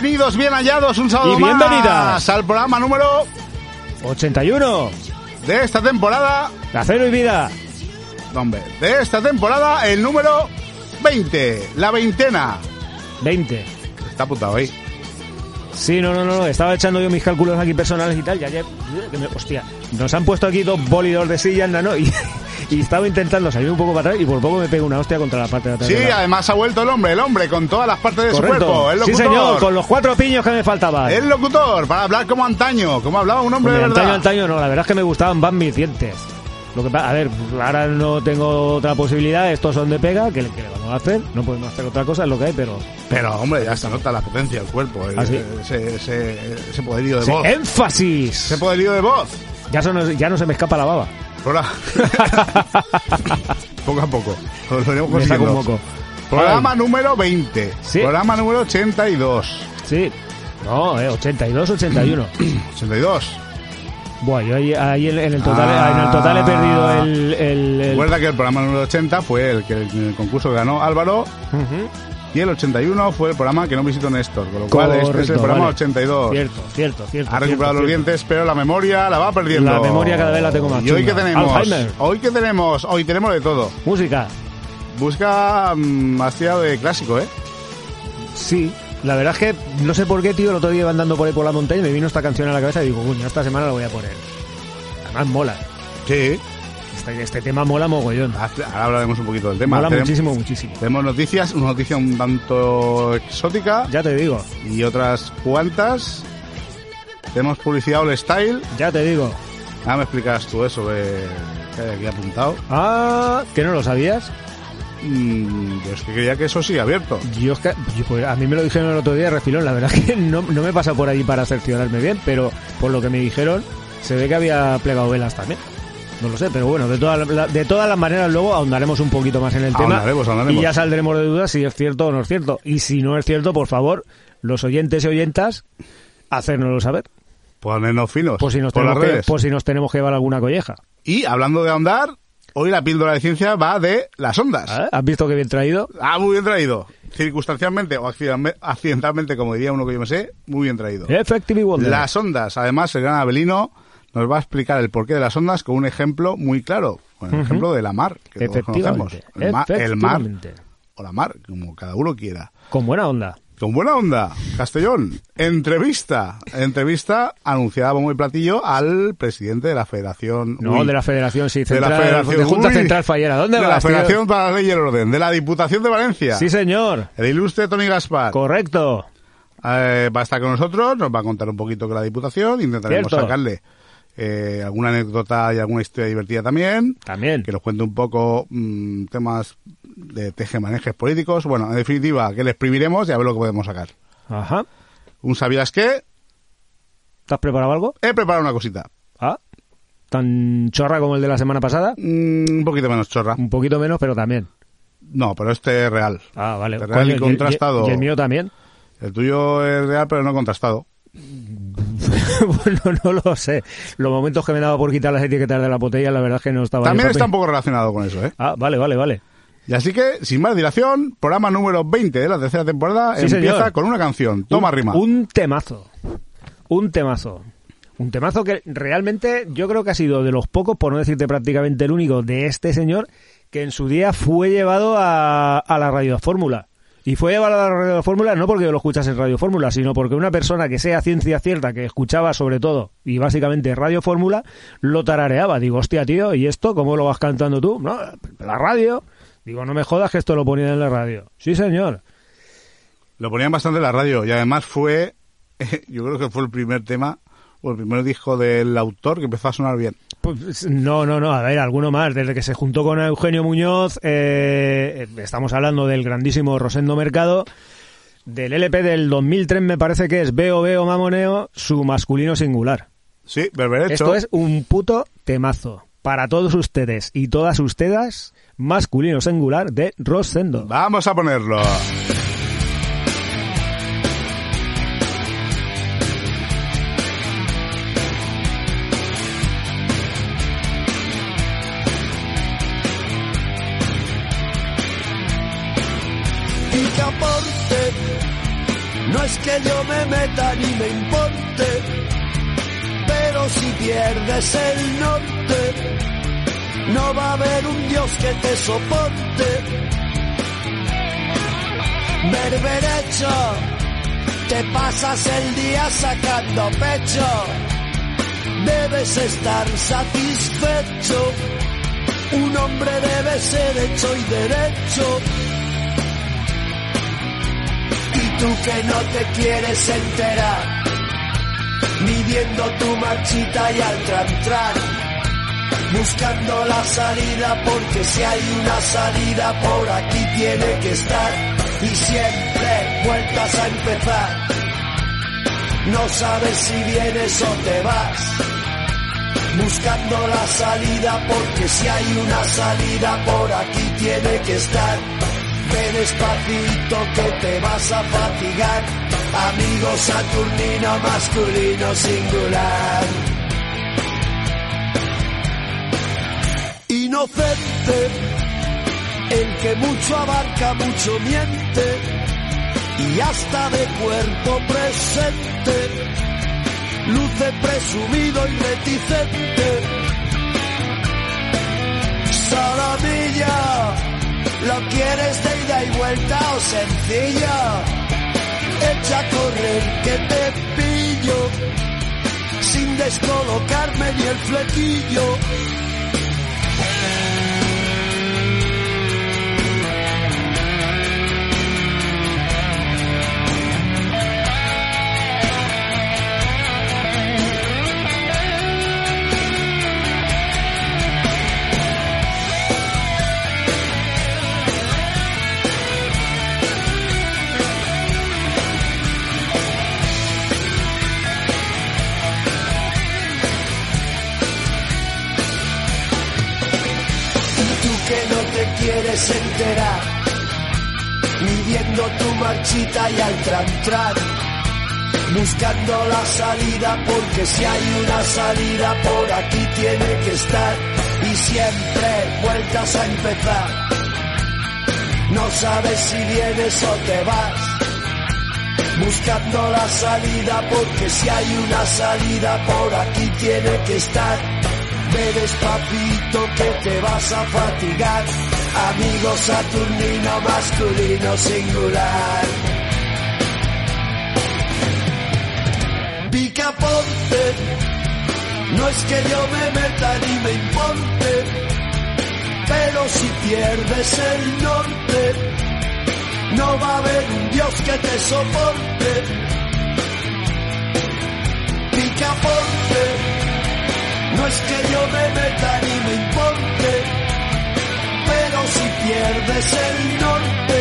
bienvenidos, bien hallados, un sábado Y bienvenidas. más al programa número 81. de esta temporada. De acero y vida. Hombre, de esta temporada, el número 20, la veintena. 20. Está apuntado ahí. Sí, no, no, no. Estaba echando yo mis cálculos aquí personales y tal. Ya, ya. que me- hostia. Nos han puesto aquí dos bólidos de silla, ¿no? Y, y estaba intentando salir un poco para atrás y por poco me pego una hostia contra la parte de atrás. Sí, de además ha vuelto el hombre, el hombre con todas las partes de su cuerpo. El sí, señor. Con los cuatro piños que me faltaban. El locutor, para hablar como antaño, como hablaba un hombre Hombre, de verdad. antaño, antaño no. La verdad es que me gustaban más mis dientes. Lo que a ver, ahora no tengo otra posibilidad. Estos son de pega. ¿Qué, le- vamos a hacer? No podemos hacer otra cosa, es lo que hay, pero. Pero, hombre, ya se nota la potencia del cuerpo. el- ¿Ah, sí? ese, ese, ese poderío de voz. ¡Énfasis! Ese poderío de voz. Ya, son- ya no se me escapa la baba. Hola. poco a poco. Lo iremos saco un consiguiendo. moco. Programa número 20. Sí. Programa número 82. Sí. No, eh, 82, 81. 82. Buah, yo ahí, ahí en, en el total, Ah. en el total he perdido el... el- el- Recuerda que el programa número 80 fue el que el, concurso ganó Álvaro Ujú. Y el 81 fue el programa que no visitó Néstor. Con lo cual este es el programa vale. 82. Cierto, cierto, cierto. Ha recuperado cierto, los cierto. dientes, pero la memoria la va perdiendo. La memoria cada vez la tengo más ¿Y hoy qué tenemos? Alzheimer. Hoy qué tenemos? Hoy tenemos de todo. Música. Busca mm, más tirado de clásico, ¿eh? Sí. La verdad es que no sé por qué, tío, el otro día iba andando por ahí por la montaña y me vino esta canción a la cabeza y digo, coño, esta semana la voy a poner. Además mola. Sí. Este, este tema mola mogollón. Ahora hablaremos un poquito del tema. Mola Tenemos- muchísimo, muchísimo. Tenemos noticias, una noticia un tanto exótica Ya te digo, y otras cuantas. Tenemos publicidad all style. ya te digo. Ahora me explicas tú eso que, que hay aquí apuntado. Ah, ¿que no lo sabías? Mm, yo es que creía que eso sigue abierto. Yo, es que- pues, a mí me lo dijeron el otro día, refilón. La verdad que no, no me pasa por ahí para cerciorarme bien, pero por lo que me dijeron, se ve que había plegado velas también. No lo sé, pero bueno, de todas, la- de todas las maneras luego ahondaremos un poquito más en el tema. Ahondaremos. Y ya saldremos de dudas si es cierto o no es cierto. Y si no es cierto, por favor, los oyentes y oyentas, hacérnoslo saber. Ponernos finos Por si nos, por las tenemos que, redes. por si nos tenemos que llevar alguna colleja. Y hablando de ahondar, hoy la píldora de ciencia va de las ondas. ¿Ah? ¿Has visto qué bien traído? Ah, muy bien traído. Circunstancialmente o accidentalme- accidentalmente, como diría uno que yo me sé, muy bien traído. Effective Wonder. Las ondas, además, el gran Abelino nos va a explicar el porqué de las ondas con un ejemplo muy claro, con el Ujú. ejemplo de la mar, que todos conocemos. El, ma- el mar o la mar, como cada uno quiera. Con buena onda. Con buena onda, Castellón. Entrevista. Entrevista anunciada como muy platillo al presidente de la Federación. No, uy, de la Federación, sí, de la central, Federación. de Junta uy, Central Fallera. ¿Dónde De vas, la tío? Federación para la Ley y el Orden. De la Diputación de Valencia. Sí, señor. El ilustre Tony Gaspar. Correcto. Eh, va a estar con nosotros, nos va a contar un poquito con la Diputación, intentaremos Cierto. sacarle eh, alguna anécdota y alguna historia divertida también, También. que nos cuente un poco mm, temas de tejemanejes políticos. Bueno, en definitiva, que le exprimiremos y a ver lo que podemos sacar. Ajá. ¿Un sabías qué? ¿Te has preparado algo? He preparado una cosita. Ah. ¿Tan chorra como el de la semana pasada? Mm, un poquito menos chorra. Un poquito menos, pero también. No, pero este es real. Ah, vale. Real Coño, y contrastado. Y, el mío también. El tuyo es real, pero no contrastado. bueno, no lo sé. Los momentos que me daba por quitar las etiquetas de la botella, la verdad es que no estaba... También está un poco relacionado con eso, ¿eh? Ah, vale, vale, vale. Y así que, sin más dilación, programa número 20 de la tercera temporada Sí, empieza señor. con una canción. Toma un, rima. Un temazo. Un temazo. Un temazo que realmente yo creo que ha sido de los pocos, por no decirte prácticamente el único, de este señor que en su día fue llevado a, a la Radio Fórmula. Y fue llevado a la Radio Fórmula no porque lo escuchase en Radio Fórmula, sino porque una persona que sea ciencia cierta, que escuchaba sobre todo y básicamente Radio Fórmula, lo tarareaba. Digo, hostia, tío, ¿y esto cómo lo vas cantando tú? No, la radio. Digo, no me jodas que esto lo ponían en la radio. Sí, señor. Lo ponían bastante en la radio y además fue, yo creo que fue el primer tema o el primer disco del autor que empezó a sonar bien. Pues, no, no, no, a ver, alguno más. Desde que se juntó con Eugenio Muñoz, eh, estamos hablando del grandísimo Rosendo Mercado, del LP del 2003 me parece que es Veo, Veo, Mamoneo, su masculino singular. Sí, berberecho. Esto es un puto temazo. Para todos ustedes y todas ustedes, masculino singular de Rosendo. Vamos a ponerlo. Que yo me meta ni me importe, pero si pierdes el norte, no va a haber un Dios que te soporte. Berberecho, te pasas el día sacando pecho, debes estar satisfecho. Un hombre debe ser hecho y derecho. Tú que no te quieres enterar, midiendo tu marchita y al tran buscando la salida porque si hay una salida por aquí tiene que estar y siempre vueltas a empezar. No sabes si vienes o te vas, buscando la salida porque si hay una salida por aquí tiene que estar. Ve despacito que te vas a fatigar, amigo saturnino masculino singular. Inocente, el que mucho abarca, mucho miente, y hasta de cuerpo presente, luce presumido y reticente. Salamilla, ¿lo quieres de ida y vuelta o sencilla? Echa a correr que te pillo, sin descolocarme ni el flequillo. Quieres enterar, midiendo tu marchita y al tran buscando la salida porque si hay una salida por aquí tiene que estar y siempre vueltas a empezar. No sabes si vienes o te vas, buscando la salida porque si hay una salida por aquí tiene que estar. Ve despacito que te vas a fatigar, amigo saturnino masculino singular. Picaponte, no es que yo me meta ni me importe, pero si pierdes el norte, no va a haber un Dios que te soporte. Picaponte, no es que yo me meta ni me si pierdes el norte,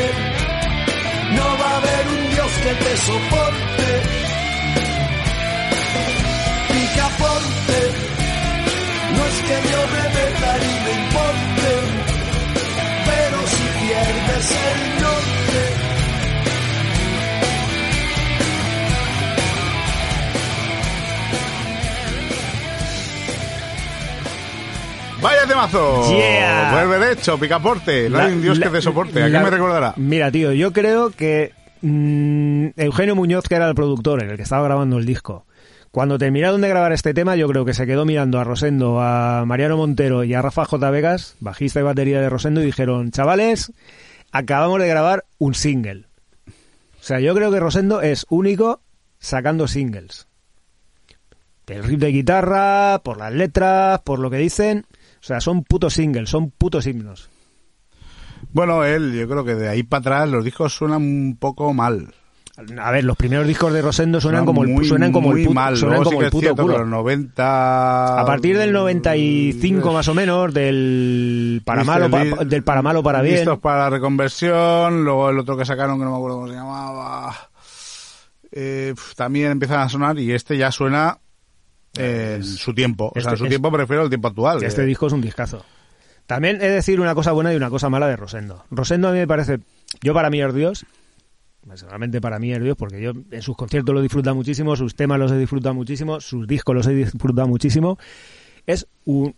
no va a haber un Dios que te soporte. ¡Vaya temazo! Yeah. Vuelve de hecho, picaporte. No La- hay un Dios la- que te soporte. ¿A qué me recordará? Mira, tío, yo creo que mm, Eugenio Muñoz, que era el productor, el que estaba grabando el disco, cuando terminaron de grabar este tema, yo creo que se quedó mirando a Rosendo, a Mariano Montero y a Rafa J. Vegas, bajista y batería de Rosendo, y dijeron, chavales, acabamos de grabar un single. O sea, yo creo que Rosendo es único sacando singles. El riff de guitarra, por las letras, por lo que dicen. O sea, son putos singles, son putos himnos. Bueno, él, yo creo que de ahí para atrás los discos suenan un poco mal. A ver, los primeros discos de Rosendo suenan como el, suenan como el puto, mal. suenan como el puto culo. los 90... A partir del 95 más o menos, del para malo, pa- li- del para malo para bien. Listos para la reconversión, luego el otro que sacaron que no me acuerdo cómo se llamaba. Eh, también empiezan a sonar y este ya suena en su tiempo. O sea, Este en su es- tiempo prefiero el tiempo actual. Este eh. disco es un discazo. También he de decir una cosa buena y una cosa mala de Rosendo. Rosendo a mí me parece, yo para mí es Dios, personalmente para mí es Dios, porque yo en sus conciertos lo disfruta muchísimo, sus temas los he disfrutado muchísimo, sus discos los he disfrutado muchísimo. Es un,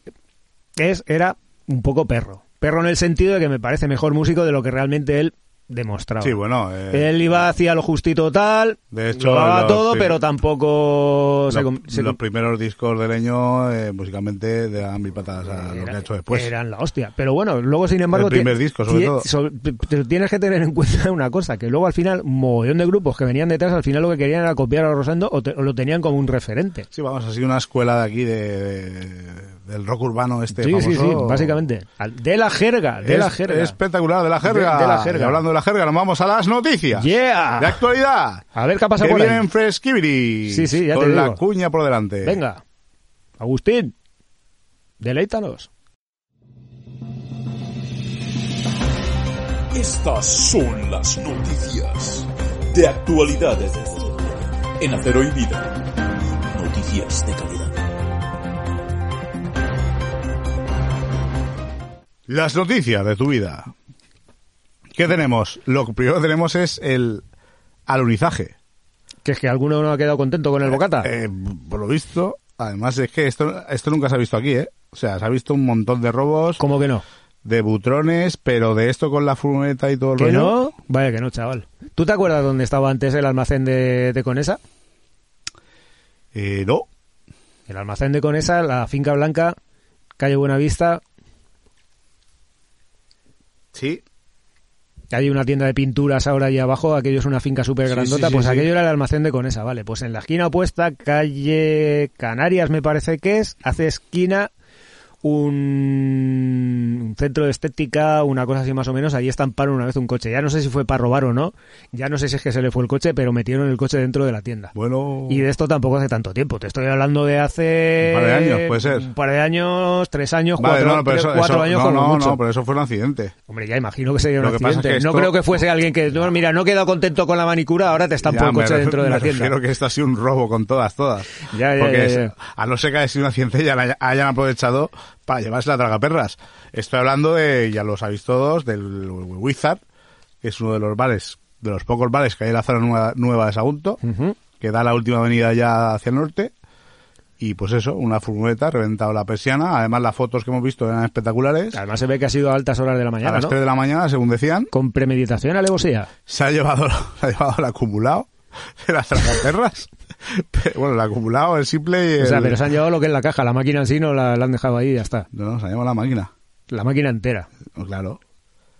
es, era un poco perro. Perro en el sentido de que me parece mejor músico de lo que realmente él demostrado. Sí, bueno. eh, Él iba hacia lo justito tal, De hecho, lo todo, pero tampoco los, se, com- se los com- primeros discos de Leño, eh, musicalmente, de dan mil patadas a lo que era- ha hecho después. eran la hostia. Pero bueno, luego sin embargo... El primer disco, sobre todo. so- pero tienes que tener en cuenta una cosa, que luego al final, mogollón de grupos que venían detrás, al final lo que querían era copiar a Rosendo o, te- o lo tenían como un referente. Sí, vamos, ha sido una escuela de aquí de, de- del rock urbano este sí, sí, sí, básicamente. De la jerga, de Es- la jerga. Espectacular, de la jerga. De- de la jerga. Y hablando de la jerga, nos vamos a las noticias. Yeah. De actualidad. A ver qué ha pasado que por ahí. vienen Freskibiri. Sí, sí, ya te Con la digo. cuña por delante. Venga, Agustín, deleítanos. Estas son las noticias de actualidad en Acero y Vida. Noticias de calidad. Las noticias de tu vida. ¿Qué tenemos? Lo que primero que tenemos es el alunizaje. Que es que alguno no ha quedado contento con el bocata. Eh, por lo visto, además es que esto, esto nunca se ha visto aquí, ¿eh? O sea, se ha visto un montón de robos, ¿Cómo que no? de butrones, pero de esto con la furgoneta y todo el ¿Que rollo. no? Vaya que no, chaval. ¿Tú te acuerdas dónde estaba antes el almacén de, de Conesa? Eh, no. El almacén de Conesa, la finca blanca, calle Buenavista, Sí. hay una tienda de pinturas ahora ahí abajo, aquello es una finca súper grandota, sí, sí, pues sí. aquello era el almacén de Conesa, vale. Pues en la esquina opuesta, calle Canarias me parece que es, hace esquina un, un centro de estética, una cosa así más o menos, ahí estamparon una vez un coche. Ya no sé si fue para robar o no, ya no sé si es que se le fue el coche, pero metieron el coche dentro de la tienda. Bueno. Y de esto tampoco hace tanto tiempo. Te estoy hablando de hace... Un par de años, puede ser. Un par de años, tres años, Vale, cuatro, no, pero tres- eso, cuatro eso- años no, como no, mucho. no, pero eso fue un accidente. Hombre, ya imagino que un que pasa es accidente. que No esto- creo que fuese alguien que... No, mira, no he quedado contento con la manicura, ahora te estampo el coche dentro de la tienda. refiero que esto ha sido un robo con todas, todas. Ya, ya, Porque ya, ya. a no ser que haya sido un accidente ya la hayan aprovechado para llevarse la tragaperras. Estoy hablando de, ya lo sabéis todos, del Wizard, que es uno de los bares, de los pocos bares que hay en la zona nueva, nueva de Sagunto, que da la última avenida ya hacia el norte. Y pues eso, una furgoneta, reventado la persiana. Además, las fotos que hemos visto eran espectaculares. Además se ve que ha sido a altas horas de la a mañana, las ¿no? 3 de la mañana, según decían, Con premeditación, alevosía. se ha llevado, se ha llevado el acumulado de las tragaperras. Bueno, el acumulado, el simple y el... O sea, pero se han llevado lo que es la caja. La máquina en sí no la, la han dejado ahí y ya está. No, se ha llevado la máquina. La máquina entera. No, claro.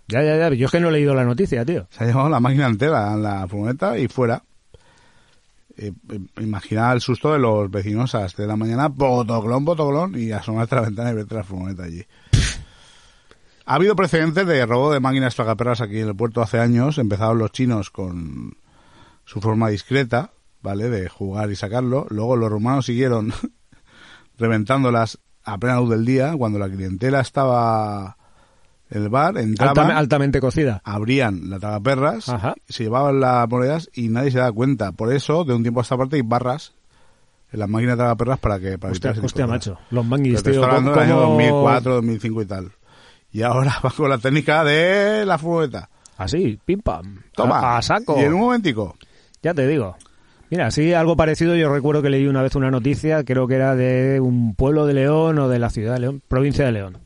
Ya, ya, ya. Yo es que no he leído la noticia, tío. Se ha llevado la máquina entera, la furgoneta y fuera. Eh, eh, imagina el susto de los vecinos a las 3 de la mañana, potoclón, potoclón, y asomarte a la ventana y verte la furgoneta allí. Ha habido precedentes de robo de máquinas tragaperras aquí en el puerto hace años. Empezaron los chinos con su forma discreta, ¿vale? De jugar y sacarlo. Luego los rumanos siguieron reventándolas a plena luz del día, cuando la clientela estaba en el bar, entraban, Altame- altamente cocida. abrían la tragaperras, Ajá. se llevaban las monedas y nadie se da cuenta. Por eso, de un tiempo a esta parte, hay barras en las máquinas de tragaperras para que... Para Hostia, hostia, macho. Los manguis, tío. hablando ¿cómo- del año 2004, 2005 y tal. Y ahora va con la técnica de la furgoneta. Así, pim pam. Toma. A, a saco. Y en un momentico. Ya te digo. Mira, sí, algo parecido. Yo recuerdo que leí una vez una noticia, creo que era de un pueblo de León o de la ciudad de León, provincia de León.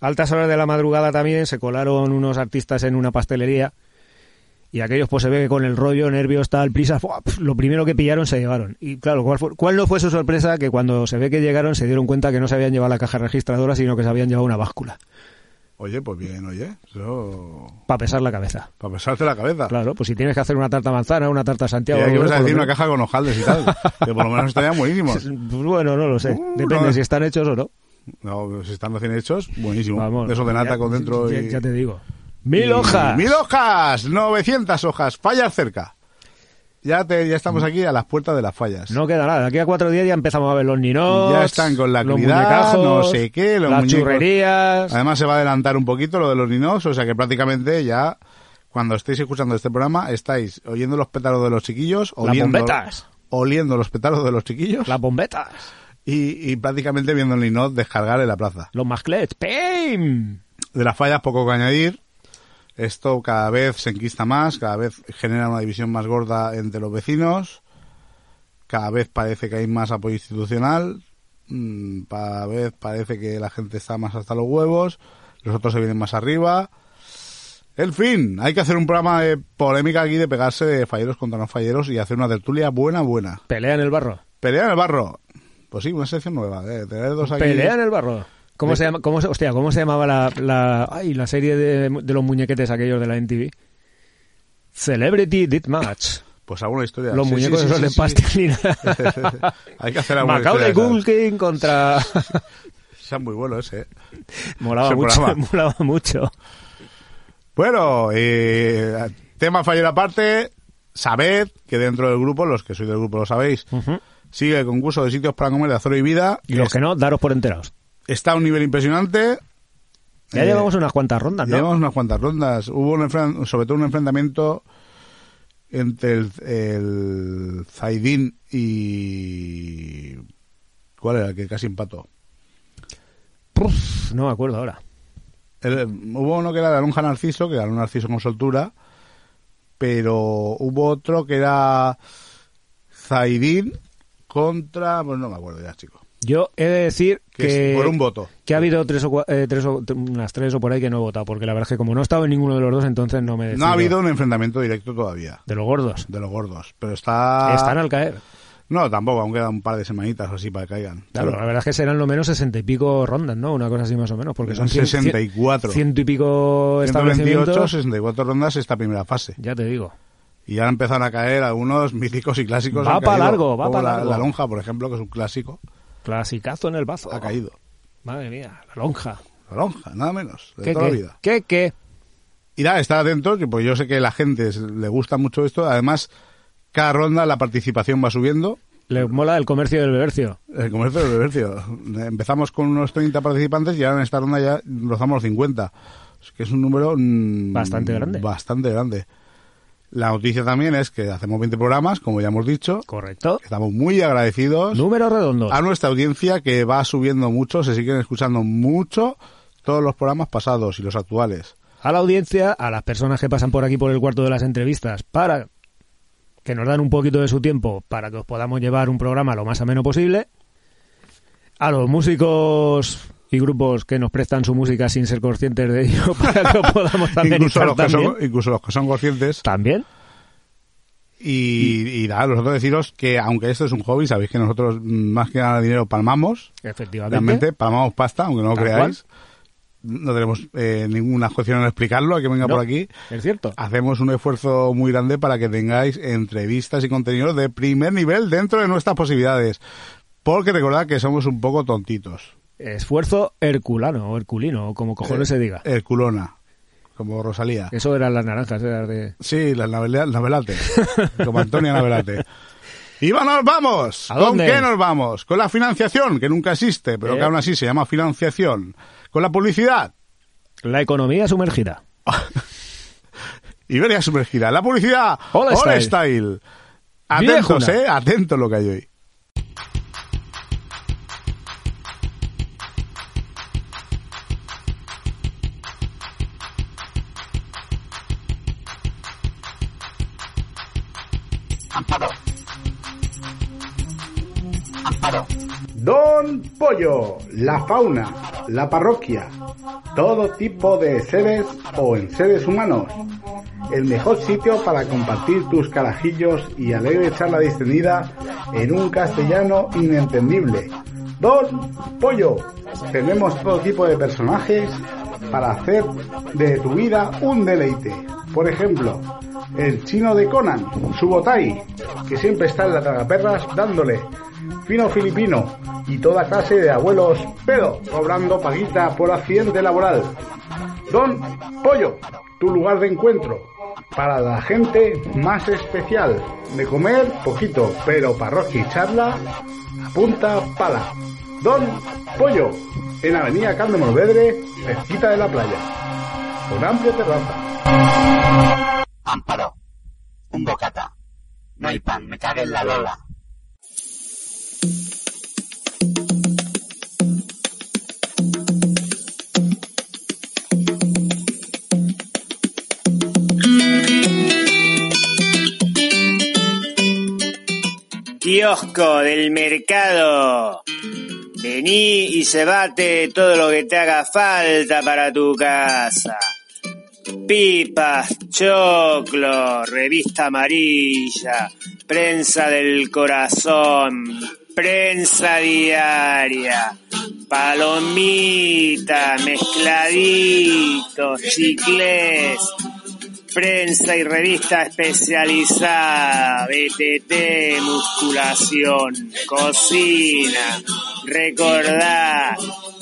Altas horas de la madrugada también se colaron unos artistas en una pastelería y aquellos pues se ve que con el rollo, nervios, tal, prisa, lo primero que pillaron se llevaron. Y claro, ¿cuál, fue- cuál no fue su sorpresa? Que cuando se ve que llegaron se dieron cuenta que no se habían llevado la caja registradora, sino que se habían llevado una báscula Oye, pues bien, oye. Eso... para pesar la cabeza. Para pesarte la cabeza. Claro, pues si tienes que hacer una tarta manzana, una tarta Y Santiago... hay que algo vas a eso, decir una caja con hojaldres y tal. que por lo menos estarían buenísimos. Pues bueno, no lo sé. Uh, Depende no. si están hechos o no. No, si están recién hechos, buenísimo. Vamos. De eso de nata Ya- con dentro ya, y... ya te digo. ¡Mil y- hojas! ¡Mil hojas! 900 hojas. Fallas cerca. Ya, te, ya estamos aquí a las puertas de las fallas. No queda nada. De aquí a cuatro días ya empezamos a ver los ninos. Ya están con la actividad, no sé qué, los las muñecos. churrerías. Además se va a adelantar un poquito lo de los ninos, o sea que prácticamente ya cuando estéis escuchando este programa estáis oyendo los pétalos de los chiquillos, Las oliendo, bombetas. oliendo los pétalos de los chiquillos Las bombetas. y, y prácticamente viendo el ninot descargar en la plaza. Los masclets. ¡Pim! De las fallas poco que añadir. Esto cada vez se enquista más, cada vez genera una división más gorda entre los vecinos, cada vez parece que hay más apoyo institucional, mm, cada vez parece que la gente está más hasta los huevos, los otros se vienen más arriba. El fin, hay que hacer un programa de polémica aquí de pegarse de falleros contra no falleros y hacer una tertulia buena, buena. Pelea en el barro. Pelea en el barro. Pues sí, una sección nueva, de tener dos aquí. Pelea en el barro. ¿Cómo se llama? Cómo hostia, ¿cómo se llamaba la, la, ay, la serie de, de los muñequetes aquellos de la NTV? Celebrity Deathmatch. Pues alguna historia. Los Sí, muñecos sí, sí, de plastilina. hay que hacer alguna Macaulay. Culkin contra... Es muy bueno ese, ¿eh? molaba Ese mucho, programa. molaba mucho. Bueno, eh, tema fallero aparte, sabed que dentro del grupo, los que sois del grupo lo sabéis, sigue el concurso de sitios para comer de Azoro y Vida. Y los Es- que no, daros por enterados. Está a un nivel impresionante. Ya Eh, llevamos unas cuantas rondas, ¿no? Llevamos unas cuantas rondas. Hubo un sobre todo un enfrentamiento entre el, el Zaidín y... ¿Cuál era? El que casi empató. No me acuerdo ahora. El- hubo uno que era la lonja Narciso, que ganó Narciso con soltura, pero hubo otro que era Zaidín contra... Pues no me acuerdo ya, chico. Yo he de decir Que por un voto. que ha habido tres o, eh, tres o unas tres o por ahí que no he votado, porque la verdad es que como no he estado en ninguno de los dos, entonces no me No decido. ha habido un enfrentamiento directo todavía De los gordos. de los gordos, pero está... Están al caer. No, tampoco, aún quedan un par de semanitas o así para que caigan. Claro, la verdad es que serán lo menos sesenta y pico rondas, ¿no? Una cosa así más o menos, porque son Son cien- 64. ciento y pico 128, establecimientos. 64 rondas esta primera fase. Ya te digo. Y ya empezaron a caer algunos míticos y clásicos. Va han pa' caído. largo, va Como pa' la, largo. la lonja, por ejemplo, que es un clásico, Clasicazo en el bazo. ha caído. Madre mía, la lonja. La lonja, nada menos, de ¿Qué, toda la qué? vida. ¿Qué, qué? Y nada, estar atentos, que pues yo sé que a la gente le gusta mucho esto. Además, cada ronda la participación va subiendo. Le mola el comercio del bebercio. El comercio del bebercio. Empezamos con unos 30 participantes y ahora en esta ronda ya rozamos los 50. Es que es un número mm, Bastante grande. Bastante grande. La noticia también es que hacemos 20 programas, como ya hemos dicho. Correcto. Estamos muy agradecidos Números redondos. a nuestra audiencia que va subiendo mucho, se siguen escuchando mucho todos los programas pasados y los actuales. a la audiencia, a las personas que pasan por aquí por el cuarto de las entrevistas, para que nos dan un poquito de su tiempo para que os podamos llevar un programa lo más ameno posible, a los músicos y grupos que nos prestan su música sin ser conscientes de ello para que os podamos también incluso, los que también. son, incluso los que son conscientes. ¿También? Y, y nada, nosotros deciros que aunque esto es un hobby, sabéis que nosotros mm, más que ganar dinero palmamos, Efectivamente. realmente palmamos pasta, aunque no lo creáis. No tenemos eh, ninguna objeción en explicarlo, a que venga No, por aquí. Es cierto. Hacemos un esfuerzo muy grande para que tengáis entrevistas y contenidos de primer nivel dentro de nuestras posibilidades. Porque recordad que somos un poco tontitos. Esfuerzo herculano o herculino, o como cojones se diga. Herculona, como Rosalía. Eso eran las naranjas, eran de... Sí, la Navela- Navelate, como Antonia Navelate. Y va, nos vamos. ¿A ¿Con dónde? qué nos vamos? Con la financiación, que nunca existe, pero ¿Eh? que aún así se llama financiación. Con la publicidad. La economía sumergida. Iberia sumergida. La publicidad. All All Style. Style. Atentos, Viejuna. eh. Atentos lo que hay hoy. Don Pollo, la fauna, la parroquia, todo tipo de seres o en seres humanos. El mejor sitio para compartir tus carajillos y alegre charla distendida en un castellano inentendible. Don Pollo, tenemos todo tipo de personajes para hacer de tu vida un deleite. Por ejemplo, el chino de Conan, Subotai, que siempre está en la tragaperras dándole fino filipino y toda clase de abuelos pedo cobrando paguita por accidente laboral. Don Pollo, tu lugar de encuentro para la gente más especial. De comer poquito, pero parroquia y charla punta pala. Don Pollo, en Avenida Carmen Morvedre, cerquita de la playa. Con amplia terraza. Amparo. Un bocata. No hay pan, me cagué en la lola. Kiosco del mercado. Vení y se bate todo lo que te haga falta para tu casa. Pipas, choclo, revista amarilla, prensa del corazón, prensa diaria, palomita, mezcladitos, chicles, prensa y revista especializada, BTT, musculación, cocina, recordá,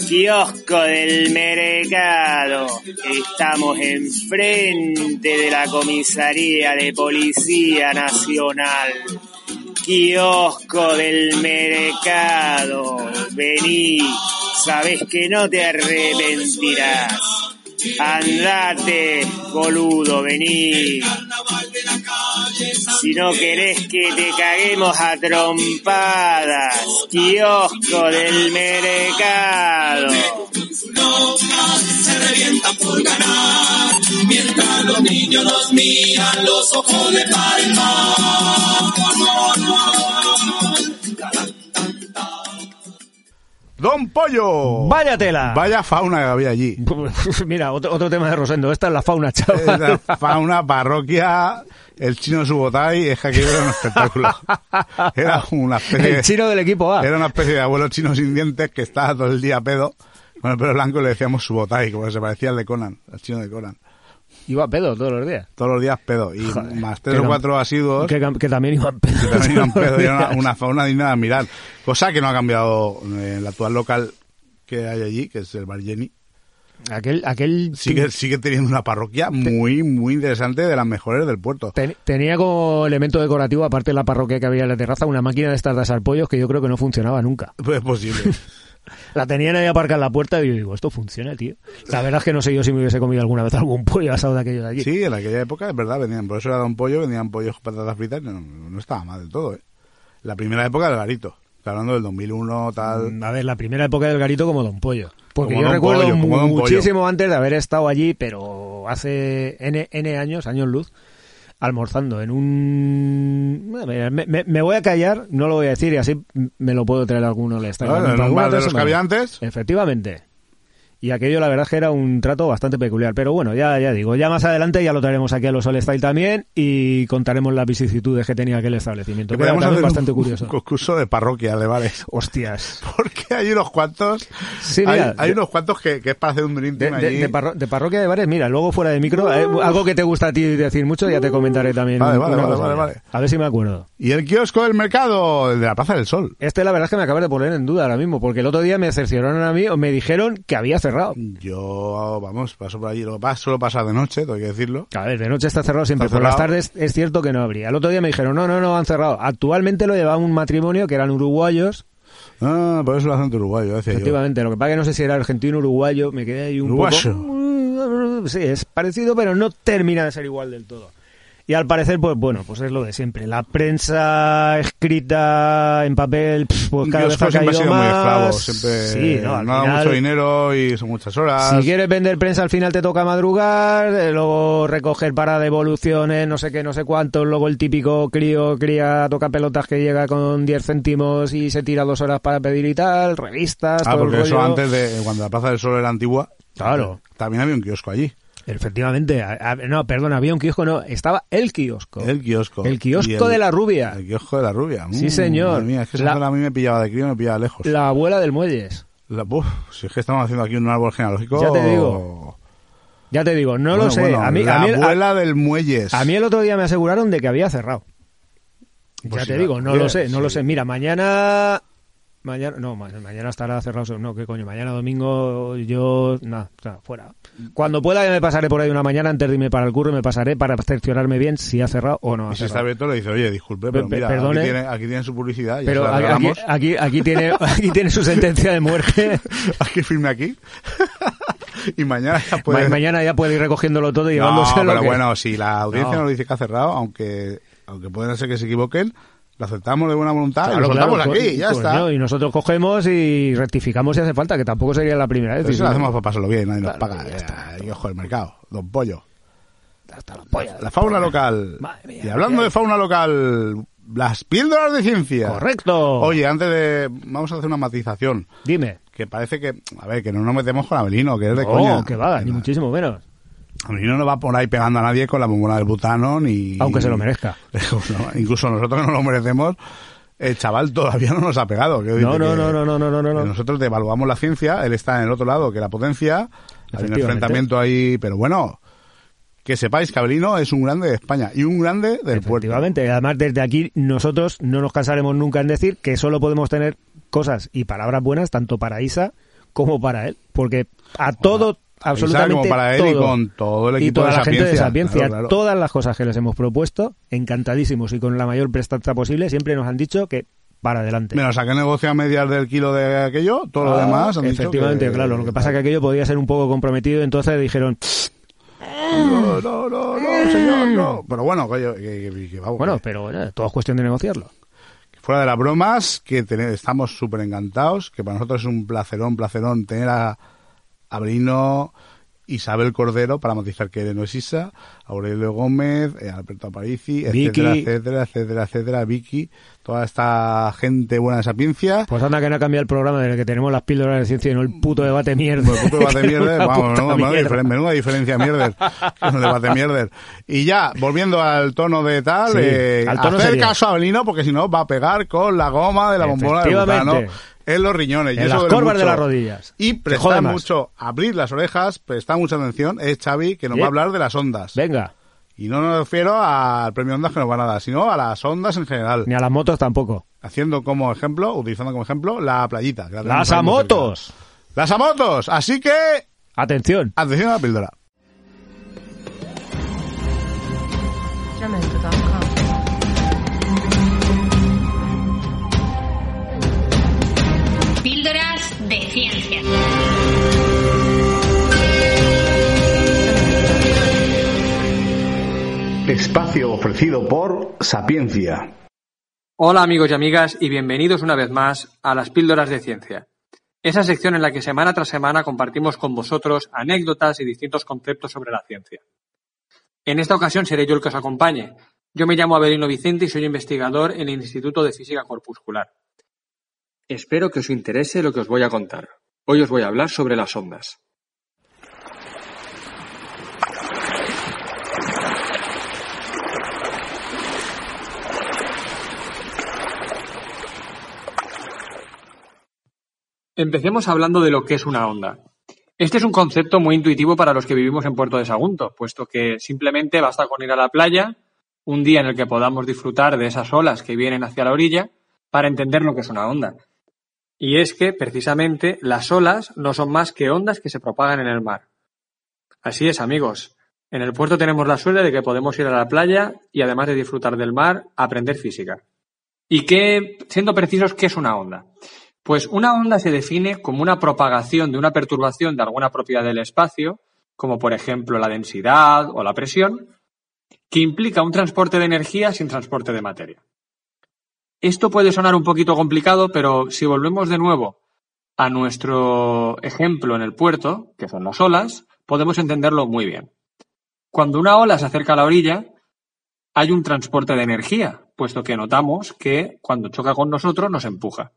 kiosco del mercado, estamos enfrente de la comisaría de Policía Nacional. Kiosco del mercado, vení, sabes que no te arrepentirás. Andate, boludo, vení. Si no querés que te caguemos a trompadas, kiosco del mercado. se revientan por ganar, mientras los niños nos miran los ojos de en ¡Don Pollo! ¡Vaya tela! Vaya fauna que había allí. Mira, otro, otro tema de Rosendo. Esta es la fauna, chaval. La fauna, parroquia, el chino Subotai, es que era un espectáculo. Era una especie, El chino del equipo A. era una especie de abuelo chino sin dientes que estaba todo el día pedo. Con el pelo blanco le decíamos Subotai, como que se parecía al de Conan, al chino de Conan. Iba a pedo todos los días. Todos los días pedo. Y Joder, más tres o cuatro asiduos. Que, que también iba a pedo. que también iban pedo, era una, fauna digna de admirar. Cosa que no ha cambiado en el actual local que hay allí, que es el Bar Jenny. Aquel, aquel Sigue, sigue teniendo una parroquia muy, muy interesante, de las mejores del puerto. ten- tenía como elemento decorativo, aparte de la parroquia que había en la terraza, una máquina de estas de asar pollos que yo creo que no funcionaba nunca. Pues es posible. La tenían ahí aparcada en la puerta y yo digo, esto funciona, tío. La verdad es que no sé yo si me hubiese comido alguna vez algún pollo asado de aquellos de allí. Sí, en aquella época, es verdad, venían, por eso era Don Pollo, venían pollos con patatas fritas, no, no estaba mal del todo, ¿eh? La primera época del garito, hablando del 2001, tal... A ver, la primera época del garito como Don Pollo. Porque Como yo recuerdo Pollo, Pollo. muchísimo antes de haber estado allí, pero hace N, N años, años luz, almorzando en un... Me, me- me voy a callar, no lo voy a decir y así me lo puedo traer a alguno. Le está Claro, en un bar de los que semana. había antes, Efectivamente. Y aquello, la verdad, es que era un trato bastante peculiar. Pero bueno, ya, ya digo, ya más adelante ya lo traeremos aquí a los All Style también y contaremos las vicisitudes que tenía aquel establecimiento. Que también hacer bastante un, curioso. un concurso de parroquia, de bares. Hostias. Porque hay unos cuantos, Sí, hay, mira, hay de- unos cuantos que, que es para hacer un drink De, de- de parro- de parroquia de bares, mira, luego fuera de micro, eh, algo que te gusta a ti decir mucho, ya te comentaré también. Vale, vale, vale, vale, vale. A ver si me acuerdo. Y el kiosco del mercado, el de la Plaza del Sol. Este, la verdad es que me acabas de poner en duda ahora mismo, porque el otro día me cercioraron a mí o me dijeron que había cerrado. Yo, vamos, paso por allí, lo que pasa, suelo pasar de noche, tengo que decirlo. A ver, de noche está cerrado siempre, Está por las tardes es cierto que no habría. El otro día me dijeron, no, no, no, han cerrado. Actualmente lo llevaba un matrimonio que eran uruguayos, Ah, por eso lo hacen uruguayo, decía yo. efectivamente. Lo que pasa que no sé si era argentino uruguayo, me quedé ahí un Uruguayo. poco... Sí, es parecido, pero no termina de ser igual del todo. Y al parecer, pues bueno, pues es lo de siempre. La prensa escrita en papel, pues cada vez kiosco ha siempre ha sido muy más. esclavo, siempre Sí, no, al no da final- mucho dinero y son muchas horas. Si quieres vender prensa, al final te toca madrugar, eh, luego recoger para devoluciones, no sé qué, no sé cuántos, luego el típico crío, cría, toca pelotas que llega con 10 céntimos y se tira dos horas para pedir y tal, revistas, Ah, todo el porque eso antes de cuando la Plaza del Sol era antigua. Claro. También había un kiosco allí. Efectivamente, a- a- no, perdón, había un kiosco, no, estaba el kiosco. El kiosco. El kiosco el- de la rubia. El kiosco de la rubia. Sí, Mm, señor. madre mía, es que esa La- a mí me pillaba de crío, me pillaba lejos. La abuela del Muelles. La- uf, si es que estamos haciendo aquí un árbol genealógico. Ya te digo. Ya te digo, no lo sé. bueno, a, mí, la a, mí, a- abuela del Muelles. a mí el otro día me aseguraron de que había cerrado. Pues ya sí, te digo, no bien, lo sé, no lo sí. sé. Mira, mañana... Mañana, no, ma- mañana estará cerrado. No, qué coño, mañana domingo yo, nada, o sea, fuera. Cuando pueda ya me pasaré por ahí una mañana antes de irme para el curro, me pasaré para cerciorarme bien si ha cerrado o no ha Y si está abierto le dice, oye, disculpe, pero Pe- pe- mira, perdone. aquí tiene, aquí tiene su publicidad, ya Pero se la aquí, aquí, aquí tiene, aquí tiene su sentencia de muerte. Aquí firme aquí. y mañana ya puede... Ma- mañana ya puede ir recogiéndolo todo y no, llevándose lo pero que- bueno, si la audiencia No. nos dice que ha cerrado, aunque aunque pueden ser que se equivoquen, lo aceptamos de buena voluntad y Claro, lo soltamos claro, aquí, co- ya coño, está. Y nosotros cogemos y rectificamos si hace falta, que tampoco sería la primera vez. Pero eso lo hacemos para pasarlo bien, nadie nos paga. ya está. Y ojo del mercado, don Pollo. hasta la. La fauna local. Madre mía, y hablando ¿qué de fauna local, las píldoras de ciencia. Correcto. Oye, antes de... Vamos a hacer una matización. Dime. Que parece que... A ver, que no nos metemos con Abelino, que es de No, coña. que va, ni muchísimo menos. Abrino no va por ahí pegando a nadie con la bombona del butano ni... Aunque se lo merezca. No, incluso nosotros no lo merecemos. El chaval todavía no nos ha pegado. No, no, no, no, no, no, no. Nosotros devaluamos la ciencia, él está en el otro lado que la potencia. Hay un enfrentamiento ahí, pero bueno, que sepáis que Avelino es un grande de España y un grande del puerto. Efectivamente, además desde aquí nosotros no nos cansaremos nunca en decir que solo podemos tener cosas y palabras buenas tanto para Isa como para él, porque a todo, absolutamente como para él y todo, con todo el y equipo toda de la gente de Sapiencia, Sapiencia, claro, claro. todas las cosas que les hemos propuesto, encantadísimos y con la mayor prestancia posible, siempre nos han dicho que para adelante. Menos a que negocia a medias del kilo de aquello, todo lo Ah, demás han dicho Efectivamente, que- claro. Lo que pasa es que aquello podía ser un poco comprometido, entonces dijeron, No, no, no, no, señor, no. Pero bueno, que, que- que- que vamos, bueno, pero bueno, todo es cuestión de negociarlo. fuera de las bromas, que ten- estamos súper encantados, que para nosotros es un placerón, placerón tener a Abrino, Isabel Cordero, para matizar que no es Isa, Aurelio Gómez, eh, Alberto Aparici, etcétera, etcétera, etcétera, etcétera, Vicky, toda esta gente buena de Sapiencia. Pues anda que no ha cambiado el programa desde que tenemos las píldoras de ciencia y no el puto debate mierda. Como el puto debate mierder, Una vamos, puta menuda, mierda. diferen- menuda diferencia mierder, el debate mierder. Y ya, volviendo al tono de tal, Sí, eh, al tono hacer serio. caso a Abelino, porque si no va a pegar con la goma de la bombona Efectivamente. butano en los riñones. Y En eso las corvas de mucho. las rodillas. Y más. mucho, abrir las orejas, prestar mucha atención, es Xavi, que nos Sí. va a hablar de las ondas. Venga, Y no me refiero al premio ondas que nos van a dar, sino a las ondas en general. ni a las motos tampoco. Haciendo como ejemplo, utilizando como ejemplo, la playita. la ¡Las cerca. amotos! ¡Las amotos! Así que, Atención. atención a la píldora. Espacio ofrecido por Sapiencia. Hola amigos y amigas y bienvenidos una vez más a las píldoras de ciencia. Esa sección en la que semana tras semana compartimos con vosotros anécdotas y distintos conceptos sobre la ciencia. En esta ocasión seré yo el que os acompañe. Yo me llamo Avelino Vicente y soy investigador en el Instituto de Física Corpuscular. Espero que os interese lo que os voy a contar. Hoy os voy a hablar sobre las ondas. Empecemos hablando de lo que es una onda. Este es un concepto muy intuitivo para los que vivimos en Puerto de Sagunto, puesto que simplemente basta con ir a la playa, un día en el que podamos disfrutar de esas olas que vienen hacia la orilla, para entender lo que es una onda. Y es que, precisamente, las olas no son más que ondas que se propagan en el mar. Así es, amigos. En el puerto tenemos la suerte de que podemos ir a la playa y, además de disfrutar del mar, aprender física. ¿Y qué, siendo precisos, qué es una onda? Pues una onda se define como una propagación de una perturbación de alguna propiedad del espacio, como por ejemplo la densidad o la presión, que implica un transporte de energía sin transporte de materia. Esto puede sonar un poquito complicado, pero si volvemos de nuevo a nuestro ejemplo en el puerto, que son las olas, podemos entenderlo muy bien. Cuando una ola se acerca a la orilla, hay un transporte de energía, puesto que notamos que cuando choca con nosotros nos empuja.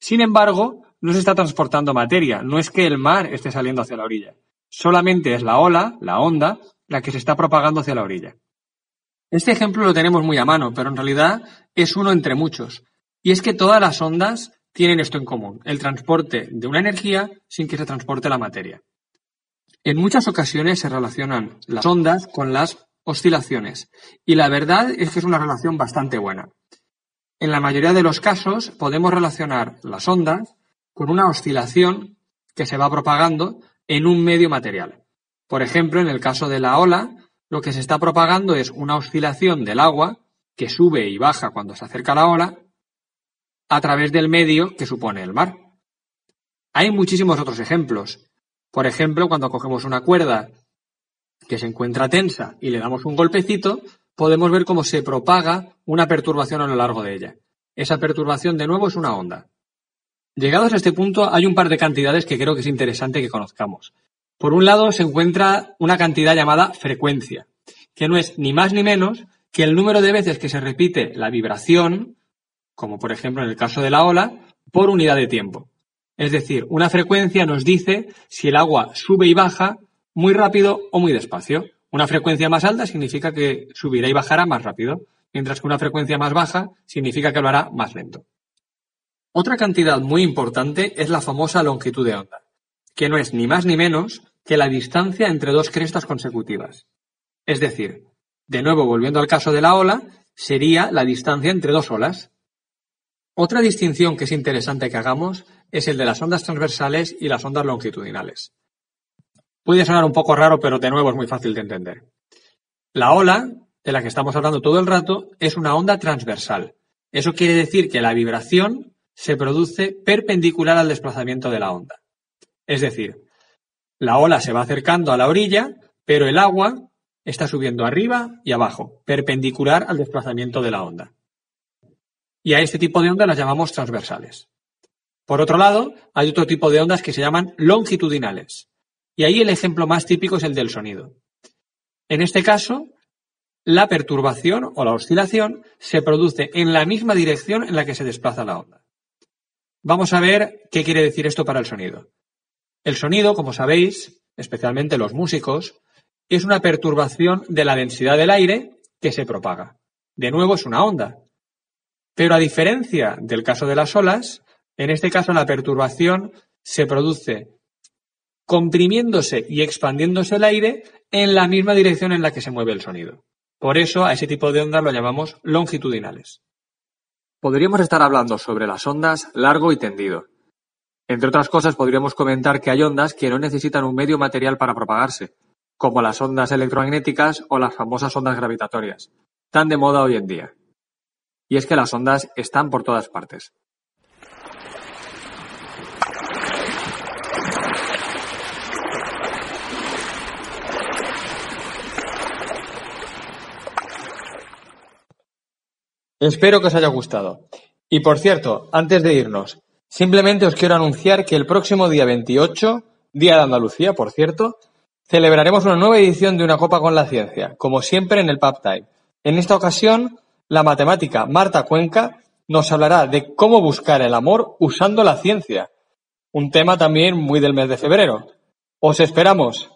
Sin embargo, no se está transportando materia, no es que el mar esté saliendo hacia la orilla, solamente es la ola, la onda, la que se está propagando hacia la orilla. Este ejemplo lo tenemos muy a mano, pero en realidad es uno entre muchos. Y es que todas las ondas tienen esto en común, el transporte de una energía sin que se transporte la materia. En muchas ocasiones se relacionan las ondas con las oscilaciones, y la verdad es que es una relación bastante buena. En la mayoría de los casos podemos relacionar las ondas con una oscilación que se va propagando en un medio material. Por ejemplo, en el caso de la ola, lo que se está propagando es una oscilación del agua que sube y baja cuando se acerca la ola a través del medio que supone el mar. Hay muchísimos otros ejemplos. Por ejemplo, cuando cogemos una cuerda que se encuentra tensa y le damos un golpecito, podemos ver cómo se propaga una perturbación a lo largo de ella. Esa perturbación, de nuevo, es una onda. Llegados a este punto, hay un par de cantidades que creo que es interesante que conozcamos. Por un lado, se encuentra una cantidad llamada frecuencia, que no es ni más ni menos que el número de veces que se repite la vibración, como por ejemplo en el caso de la ola, por unidad de tiempo. Es decir, una frecuencia nos dice si el agua sube y baja muy rápido o muy despacio. Una frecuencia más alta significa que subirá y bajará más rápido, mientras que una frecuencia más baja significa que lo hará más lento. Otra cantidad muy importante es la famosa longitud de onda, que no es ni más ni menos que la distancia entre dos crestas consecutivas. Es decir, de nuevo volviendo al caso de la ola, sería la distancia entre dos olas. Otra distinción que es interesante que hagamos es el de las ondas transversales y las ondas longitudinales. Puede sonar un poco raro, pero de nuevo es muy fácil de entender. La ola, de la que estamos hablando todo el rato, es una onda transversal. Eso quiere decir que la vibración se produce perpendicular al desplazamiento de la onda. Es decir, la ola se va acercando a la orilla, pero el agua está subiendo arriba y abajo, perpendicular al desplazamiento de la onda. Y a este tipo de ondas las llamamos transversales. Por otro lado, hay otro tipo de ondas que se llaman longitudinales. Y ahí el ejemplo más típico es el del sonido. En este caso, la perturbación o la oscilación se produce en la misma dirección en la que se desplaza la onda. Vamos a ver qué quiere decir esto para el sonido. El sonido, como sabéis, especialmente los músicos, es una perturbación de la densidad del aire que se propaga. De nuevo es una onda. Pero a diferencia del caso de las olas, en este caso la perturbación se produce comprimiéndose y expandiéndose el aire en la misma dirección en la que se mueve el sonido. Por eso a ese tipo de ondas lo llamamos longitudinales. Podríamos estar hablando sobre las ondas largo y tendido. Entre otras cosas, podríamos comentar que hay ondas que no necesitan un medio material para propagarse, como las ondas electromagnéticas o las famosas ondas gravitatorias, tan de moda hoy en día. Y es que las ondas están por todas partes. Espero que os haya gustado. Y por cierto, antes de irnos, simplemente os quiero anunciar que el próximo día 28, Día de Andalucía, por cierto, celebraremos una nueva edición de Una Copa con la Ciencia, como siempre en el Pub Time. En esta ocasión, la matemática Marta Cuenca nos hablará de cómo buscar el amor usando la ciencia. Un tema también muy del mes de febrero. Os esperamos.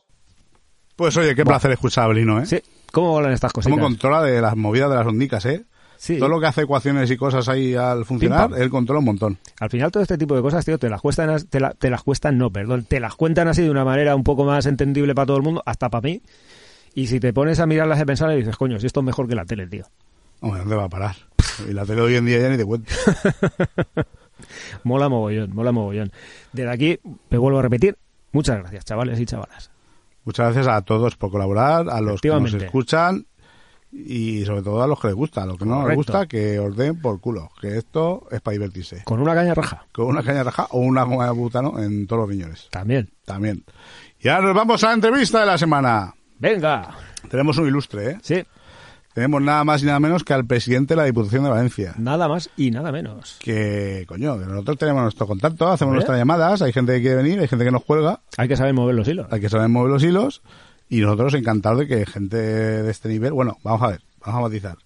Pues oye, qué placer escuchar a Belino, ¿eh? Sí. ¿Cómo volan estas cositas? Cómo controla de las movidas de las ondicas, ¿eh? Sí. Todo lo que hace ecuaciones y cosas ahí al funcionar, él controla un montón. Al final todo este tipo de cosas, tío, te las cuestan, te, la- te las cuestan, no, perdón, te las cuentan así de una manera un poco más entendible para todo el mundo, hasta para mí. Y si te pones a mirarlas y pensar, dices, coño, si esto es mejor que la tele, tío. Hombre, ¿dónde va a parar? Y la tele hoy en día ya ni te cuento. Mola mogollón, mola mogollón. Desde aquí, te vuelvo a repetir, muchas gracias, chavales y chavalas. Muchas gracias a todos por colaborar, a los que nos escuchan y sobre todo a los que les gusta. A los que no les Correcto. gusta, que os den por culo. Que esto es para divertirse. Con una caña raja, Con una caña raja o una goma de butano en todos los riñones. también. También. Y ahora nos vamos a la entrevista de la semana. Venga, Tenemos un ilustre, ¿eh? sí, Tenemos nada más y nada menos que al presidente de la Diputación de Valencia. nada más y nada menos. Que, coño, que nosotros tenemos nuestro contacto, hacemos Hombre. nuestras llamadas, hay gente que quiere venir, hay gente que nos cuelga, Hay que saber mover los hilos. hay que saber mover los hilos y nosotros encantados de que gente de este nivel, bueno, vamos a ver, vamos a matizar.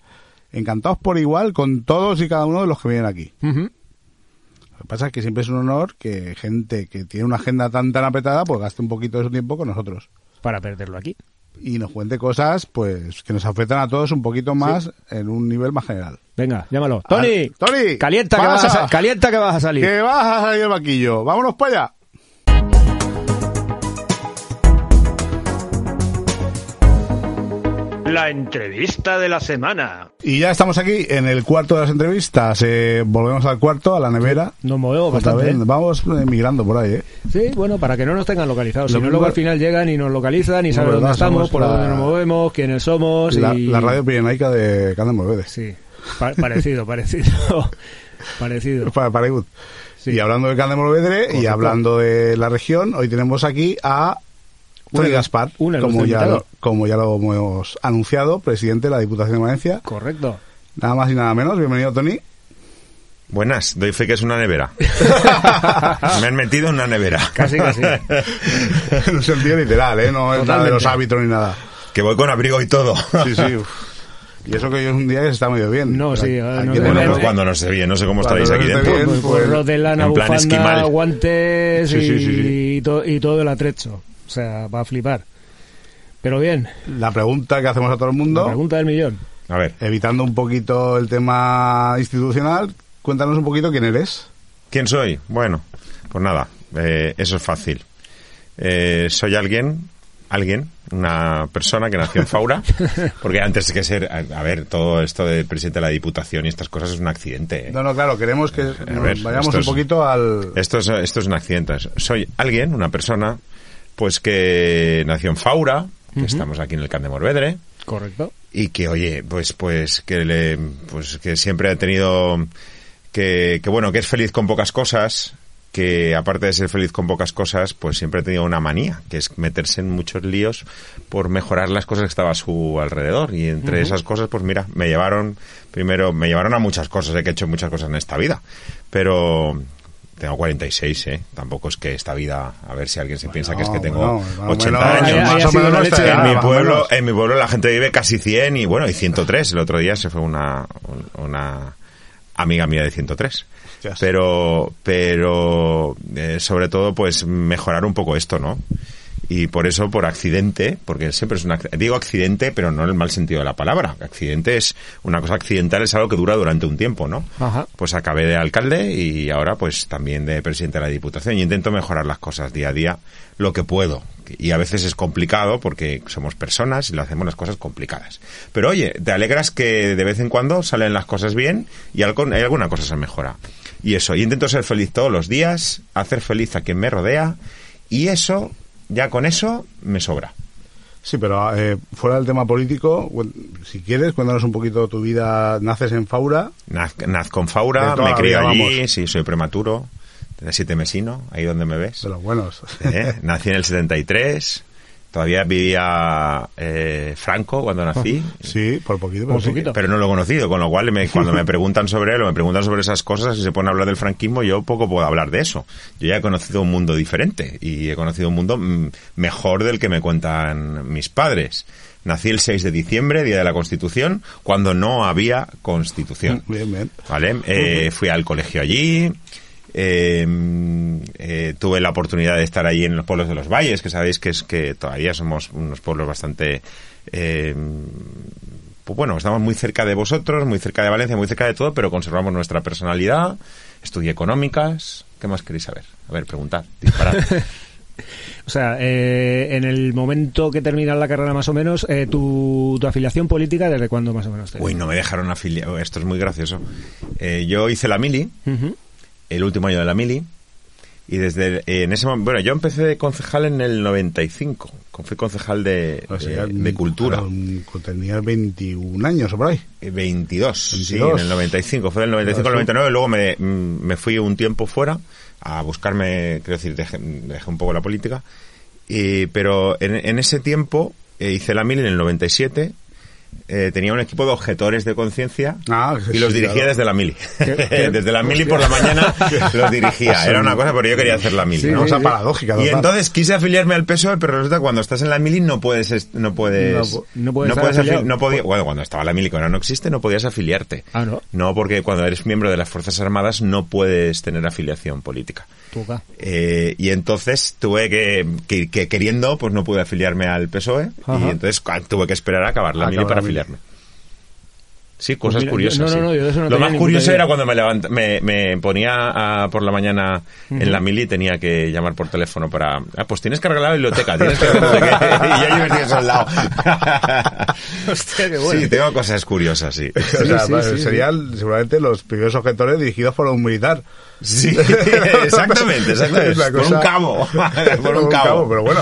Encantados por igual con todos y cada uno de los que vienen aquí. Lo que pasa es que siempre es un honor que gente que tiene una agenda tan tan apretada, pues gaste un poquito de su tiempo con nosotros. Para perderlo aquí. Y nos cuente cosas, pues, que nos afectan a todos un poquito más en un nivel más general. Venga, llámalo. Tony, Ah, Tony, calienta que, vas a, calienta que vas a salir. Que vas a salir el vaquillo. Vámonos para allá. La entrevista de la semana. Y ya estamos aquí en el cuarto de las entrevistas. Eh, volvemos al cuarto, a la nevera. Nos movemos bastante. vez. ¿eh? Vamos eh, migrando por ahí, ¿eh? Sí, bueno, para que no nos tengan localizados. Lo Si no, luego al final llegan y nos localizan y saben dónde estamos, por la- dónde nos movemos, quiénes somos. La, y... la radio pirenaica de Movedes. Sí, pa- parecido, parecido. parecido. Para, para Igut. Sí. Y hablando de Movedre y hablando de la región, hoy tenemos aquí a Tony Gaspar, un ilustre como ya, lo, como ya lo hemos anunciado, presidente de la Diputación de Valencia. Correcto. Nada más y nada menos. Bienvenido, Tony. Buenas, doy fe que es una nevera. Me han metido en una nevera. Casi, casi. en un sentido literal, ¿eh? No es nada de los hábitos ni nada. Que voy con abrigo y todo. Sí, sí. uf. Y eso que hoy es un día que se está medio bien. No, sí, no tenemos- Bueno, pues cuando no esté bien, no sé cómo Cuando estaréis no aquí dentro. bien, Pues pues, gorro de lana, en plan bufanda, esquimal. guantes Sí, y, sí, sí, sí. y to- y todo el atrecho. O sea, va a flipar. Pero bien, La pregunta que hacemos a todo el la mundo, pregunta del millón. A ver, evitando un poquito el tema institucional, cuéntanos un poquito quién eres. ¿quién soy? Bueno, pues nada, eh, eso es fácil. Eh, soy alguien, alguien, una persona que nació en Faura, porque antes que ser, a, a ver, todo esto del presidente de la Diputación y estas cosas es un accidente. ¿eh? No, no, claro, queremos que nos ver, vayamos un es- poquito al... Esto es, esto es un accidente. Soy alguien, una persona, pues que nació en Faura, que estamos aquí en el Camp de Morvedre, Correcto. y que oye pues pues que le pues que siempre ha tenido que, que bueno que es feliz con pocas cosas que aparte de ser feliz con pocas cosas pues siempre ha tenido una manía que es meterse en muchos líos por mejorar las cosas que estaba a su alrededor. Y entre esas cosas pues mira me llevaron primero me llevaron a muchas cosas he que he hecho muchas cosas en esta vida. Pero tengo 46, ¿eh? Tampoco es que esta vida, a ver si alguien se piensa que es que tengo bueno, más o 80 menos- años. Leche. edad, En mi pueblo, en mi pueblo la gente vive casi 100 y bueno, y 103. El otro día se fue una, un- una amiga mía de 103. Hostias. Pero, pero eh, sobre todo, pues mejorar un poco esto, ¿no? Y por eso, por accidente, porque siempre es un digo accidente, pero no en el mal sentido de la palabra. Accidente es una cosa accidental, es algo que dura durante un tiempo, ¿no? Ajá. Pues acabé de alcalde y ahora pues también de presidente de la Diputación y intento mejorar las cosas día a día lo que puedo. Y a veces es complicado porque somos personas y lo hacemos las cosas complicadas. Pero oye, te alegras que de vez en cuando salen las cosas bien y hay alguna cosa se mejora. Y eso, y intento ser feliz todos los días, hacer feliz a quien me rodea y eso, ya con eso, me sobra. Sí, pero eh, fuera del tema político, si quieres, cuéntanos un poquito tu vida. Naces en Faura, Naz, naz con Faura, me crío vida, allí, vamos. sí, soy prematuro, de siete mesino, ahí donde me ves. de los buenos. ¿eh? Nací en el 73, todavía vivía eh, Franco cuando nací, Sí, por poquito, pero Por sí. poquito. pero no lo he conocido, con lo cual me- cuando me preguntan sobre él o me preguntan sobre esas cosas y se ponen a hablar del franquismo, yo poco puedo hablar de eso. Yo ya he conocido un mundo diferente y he conocido un mundo mm, mejor del que me cuentan mis padres. Nací el 6 de diciembre, Día de la Constitución, cuando no había Constitución. Bien, bien. ¿Vale? Eh, fui al colegio allí. Eh, eh, tuve la oportunidad de estar allí en los pueblos de los valles, que sabéis que es que todavía somos unos pueblos bastante eh, pues bueno, estamos muy cerca de vosotros, muy cerca de Valencia, muy cerca de todo, pero conservamos nuestra personalidad. Estudié económicas. ¿Qué más queréis saber? A ver, preguntad, disparad. O sea, eh, en el momento que terminas la carrera más o menos, eh, tu, tu afiliación política, ¿desde cuándo más o menos? te- Uy, no me dejaron afiliar. Esto es muy gracioso. Eh, yo hice la mili, Ujú. El último año de la mili y desde el- en ese momento bueno yo empecé de concejal en el 95 fui concejal de, O sea, de- de cultura claro, tenías 21 años o por ahí. Eh, 22, sí, 22. en el 95 fue del 95 al 99 luego me, mm, me fui un tiempo fuera a buscarme quiero decir dejé, dejé un poco la política y, pero en, en ese tiempo eh, hice la mili en el 97 eh, tenía un equipo de objetores de conciencia Ah, y los sí, dirigía claro. desde la mili. qué- desde la mili por la mañana los dirigía. Era una cosa, pero yo quería hacer la mili. Sí, ¿no? Cosa paradójica. Y entonces quise afiliarme al PSOE, pero resulta que cuando estás en la mili no puedes, no puedes, No pu- no puedes afili- no podía, bueno, cuando estaba la mili, que ahora no existe, no podías afiliarte. Ah, ¿no? No, porque cuando eres miembro de las Fuerzas Armadas no puedes tener afiliación política. Tuca. Eh, y entonces tuve que, que, que queriendo, pues no pude afiliarme al PSOE Ajá. Y entonces tuve que esperar a acabar la mili para afiliarme. Sí, cosas mira, curiosas. yo- no, no, sí. no, yo eso no Lo más curioso idea. era cuando me, levant- me, me ponía a- por la mañana en la mili y tenía que llamar por teléfono para... Ah, pues tienes que arreglar la biblioteca, tienes que... no sé qué", y yo eso al lado. Hostia, qué bueno. Sí, tengo cosas curiosas, sí. o sea, sí, sí, serían seguramente los primeros objetores dirigidos por un militar. Sí, exactamente, exactamente. Por un cabo. por un cabo. pero bueno.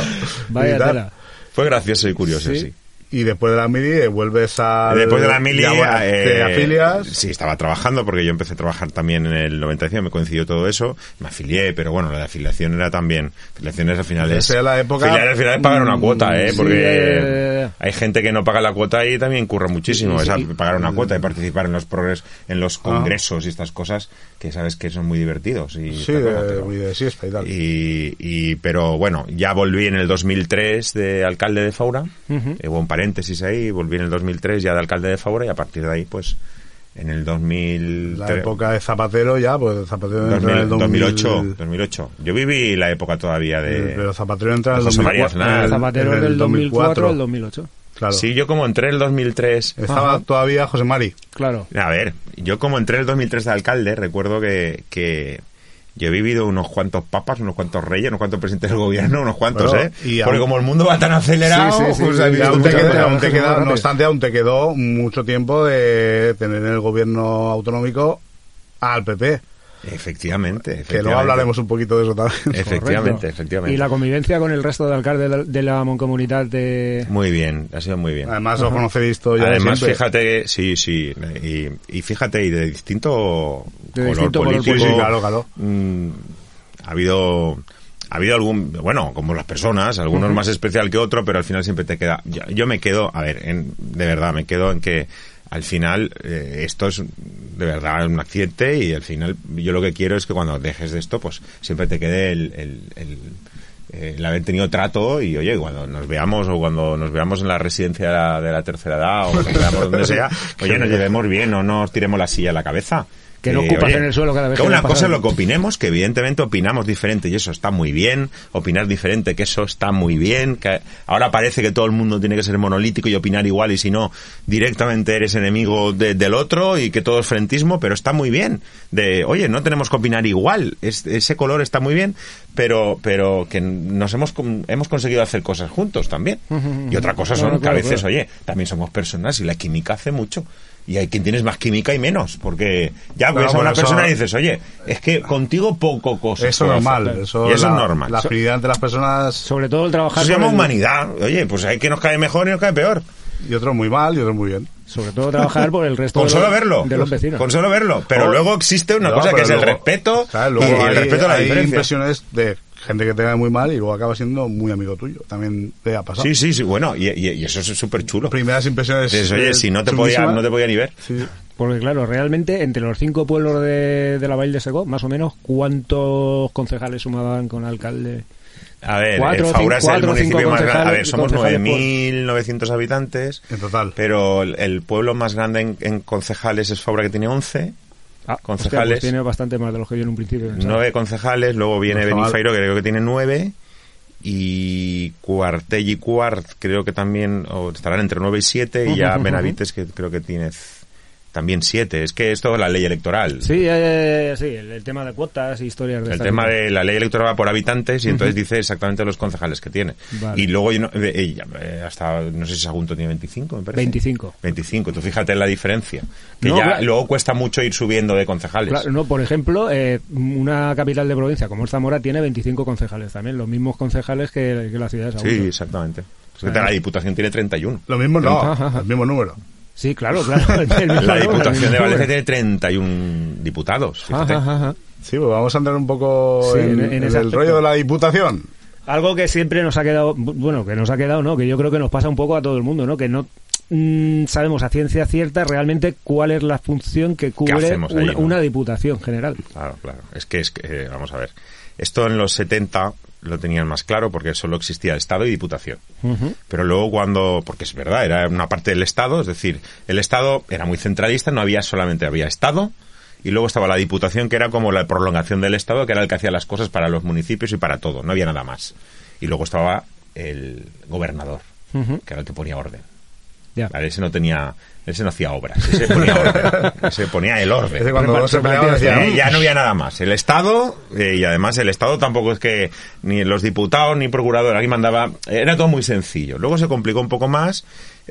Vaya tela. Fue gracioso y curioso, Sí. Y después de la mili eh, vuelves a... Después de la mili, ya, eh, te afilias. Sí, estaba trabajando porque yo empecé a trabajar también en el 95, me coincidió todo eso. Me afilié, pero bueno, la de afiliación era también. Afiliaciones al final es. La época- Afiliar al final es pagar una cuota, ¿eh? sí, Porque eh, hay gente que no paga la cuota y también curra muchísimo. Sí, sí. Esa, pagar una cuota y participar en los progres, en los congresos y estas cosas que sabes que son muy divertidos. Y Sí, de, muy de siesta y tal. y, y- pero bueno, ya volví en el 2003 de alcalde de Faura. Ujú. Eh, hubo un paréntesis ahí, volví en el 2003 ya de alcalde de Faura y a partir de ahí, pues, En el 2000... La época de Zapatero ya, pues Zapatero entra en el 2000, 2000, 2008, 2008. Yo viví la época todavía de... Pero Zapatero entra en el José María 2004. Aznar. en el- Zapatero del 2004 al 2008. Claro. Sí, yo como entré en el 2003... Estaba todavía José Mari. Claro. A ver, yo como entré en el 2003 de alcalde, recuerdo que, que yo he vivido unos cuantos papas, unos cuantos reyes, unos cuantos presidentes del gobierno, unos cuantos, ¿eh? y Porque aún- como el mundo va tan acelerado, pues, no obstante, aún te quedó mucho tiempo de tener en el gobierno autonómico al PP. Efectivamente, Que efectivamente. luego hablaremos un poquito de eso también. Efectivamente, Correcto. efectivamente. Y la convivencia con el resto de alcaldes de la, de la Mancomunidad de... Muy bien, ha sido muy bien. Además, lo conoceréis todo ya de Además, siempre. fíjate, sí, sí, y, y fíjate, y de distinto De color distinto color político. político. Sí, claro, claro. mm, ha habido ha habido algún, bueno, como las personas, algunos más especial que otro, pero al final siempre te queda. Yo, yo me quedo, a ver, en- de verdad, me quedo en que al final eh, esto es de verdad un accidente y al final yo lo que quiero es que cuando dejes de esto, pues siempre te quede el, el- el- eh, el haber tenido trato y oye, cuando nos veamos o cuando nos veamos en la residencia de la, de la tercera edad o nos veamos donde sea, oye, nos llevemos bien, no nos tiremos la silla a la cabeza. Que no ocupas oye, en el suelo cada vez que que una cosa es lo que opinemos, que evidentemente opinamos diferente y eso está muy bien, opinar diferente, que eso está muy bien, que ahora parece que todo el mundo tiene que ser monolítico y opinar igual y si no, directamente eres enemigo de- del otro y que todo es frentismo, pero está muy bien. De, oye, no tenemos que opinar igual, es- ese color está muy bien, pero, pero que nos hemos, hemos conseguido hacer cosas juntos también. Y otra cosa son Claro, que a veces, claro. oye, también somos personas y la química hace mucho. Y hay quien tienes más química y menos, porque ya Claro, ves a una eso- persona y dices, oye, es que contigo poco cosa. Eso es normal. hacer". Eso y eso la, es normal. La Eso afinidad entre las personas Sobre todo el trabajar... se llama el- humanidad. Oye, pues hay que nos cae mejor y nos cae peor. y otros muy mal y otros muy bien. Sobre todo trabajar por el resto Con de, solo los, verlo. de los vecinos. Con solo verlo. Pero Oh. luego existe una No, cosa que es el respeto y, Luego y el respeto a la hay diferencia. impresiones de gente que te cae muy mal y luego acaba siendo muy amigo tuyo. También te ha pasado. Sí, sí, sí. Bueno, y, y- y eso es súper chulo. Primeras impresiones. Oye, si no te podía, no te podía ni ver. Sí. Porque claro, realmente entre los cinco pueblos de, de la Valle de Segó, más o menos, ¿cuántos concejales sumaban con alcalde? A ver, Cuatro, Faura es el municipio más grande. A ver, somos concejales por- 9.900 habitantes. En total. Pero el, el pueblo más grande en, en concejales es Faura, que tiene 11. Ah, Concejales. hostia, pues tiene bastante más de los que yo en un principio pensaba. Nueve concejales, luego viene. Benifairo, que creo que tiene nueve. Y Cuartell y Cuart, creo que también o estarán entre nueve y siete. Y ya Benavites, que creo que tiene también siete. Es que esto es la ley electoral. Sí, eh, sí, el, el tema de cuotas y historias de El tema de la ley electoral va por habitantes y entonces dice exactamente los concejales que tiene. Vale. Y luego, yo no- eh, eh, hasta, no sé si Sagunto tiene 25, me parece. 25. 25. Tú fíjate la diferencia. Que No, ya claro. luego cuesta mucho ir subiendo de concejales. Claro, no, por ejemplo, eh, una capital de provincia como Zamora tiene 25 concejales también, los mismos concejales que, que la ciudad de Sí, Sagunto. exactamente. Es que la Diputación tiene 31. Lo mismo no, el mismo número. Sí, claro, claro. La Diputación de Valencia tiene 31 diputados. Ajá, ajá, ajá. Sí, pues vamos a andar un poco Sí, en, en- en en ese el rollo de la diputación. Algo que siempre nos ha quedado, bu- bueno, que nos ha quedado, ¿no? Que yo creo que nos pasa un poco a todo el mundo, ¿no? Que no mm, sabemos a ciencia cierta realmente cuál es la función que cubre ahí, una, no? una diputación general. Claro, claro. Es que, es que eh, vamos a ver. Esto en los 70 lo tenían más claro porque solo existía Estado y Diputación. Pero luego cuando, porque es verdad, era una parte del Estado, es decir, el Estado era muy centralista, no había solamente había Estado, y luego estaba la Diputación, que era como la prolongación del Estado, que era el que hacía las cosas para los municipios y para todo, no había nada más. Y luego estaba el gobernador, que era el que ponía orden. Vale, ese no tenía, ese no hacía obras, ese ponía orden, ese ponía el orden. Ese cuando Repar- se peleaba repartía decía, Eh, ya no había nada más. El Estado, eh, y además el Estado tampoco es que ni los diputados ni procuradores, aquí mandaba, era todo muy sencillo. Luego se complicó un poco más,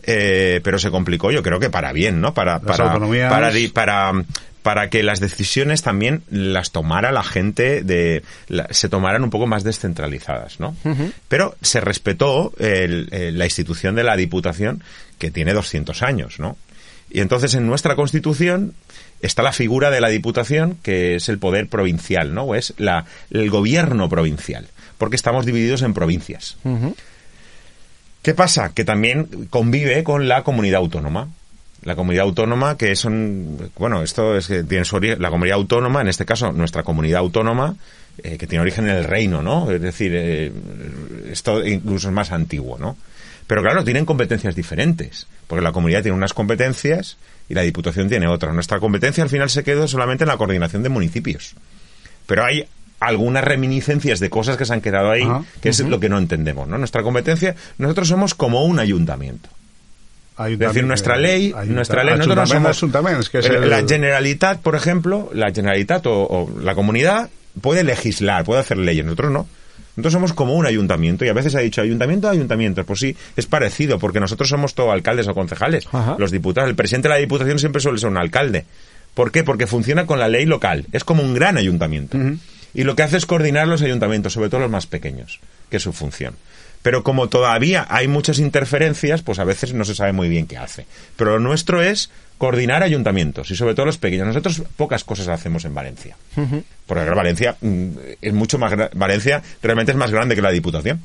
eh, pero se complicó yo creo que para bien, ¿no? Para, Las para, autonomías. para, di- para, para que las decisiones también las tomara la gente de, la- se tomaran un poco más descentralizadas, ¿no? Pero se respetó el- el- la institución de la Diputación que tiene 200 años, ¿no? Y entonces en nuestra Constitución está la figura de la Diputación, que es el poder provincial, ¿no? O es la, el gobierno provincial, porque estamos divididos en provincias. Ujú. ¿Qué pasa? Que también convive con la comunidad autónoma. La comunidad autónoma, que son, bueno, esto es que tiene su origen, la comunidad autónoma, en este caso nuestra comunidad autónoma, eh, que tiene origen en el reino, ¿no? Es decir, eh, esto incluso es más antiguo, ¿no? Pero claro, tienen competencias diferentes, porque la comunidad tiene unas competencias y la Diputación tiene otras. Nuestra competencia al final se quedó solamente en la coordinación de municipios. Pero hay algunas reminiscencias de cosas que se han quedado ahí, Ajá. que es lo que no entendemos, ¿no? Nuestra competencia, nosotros somos como un ayuntamiento. Es decir, nuestra ley, nuestra ley, nosotros no somos... Ayuntamientos, que es el- La Generalitat, por ejemplo, la Generalitat o, o la comunidad puede legislar, puede hacer leyes, nosotros no. Nosotros somos como un ayuntamiento y a veces ha dicho ayuntamiento, ayuntamiento. Pues sí, es parecido porque nosotros somos todos alcaldes o concejales, Ajá. los diputados. El presidente de la diputación siempre suele ser un alcalde. ¿Por qué? Porque funciona con la ley local. Es como un gran ayuntamiento. Y lo que hace es coordinar los ayuntamientos, sobre todo los más pequeños, que es su función. Pero como todavía hay muchas interferencias, pues a veces no se sabe muy bien qué hace. Pero lo nuestro es coordinar ayuntamientos y sobre todo los pequeños. Nosotros pocas cosas hacemos en Valencia. Porque Valencia mm, es mucho más Valencia realmente es más grande que la Diputación.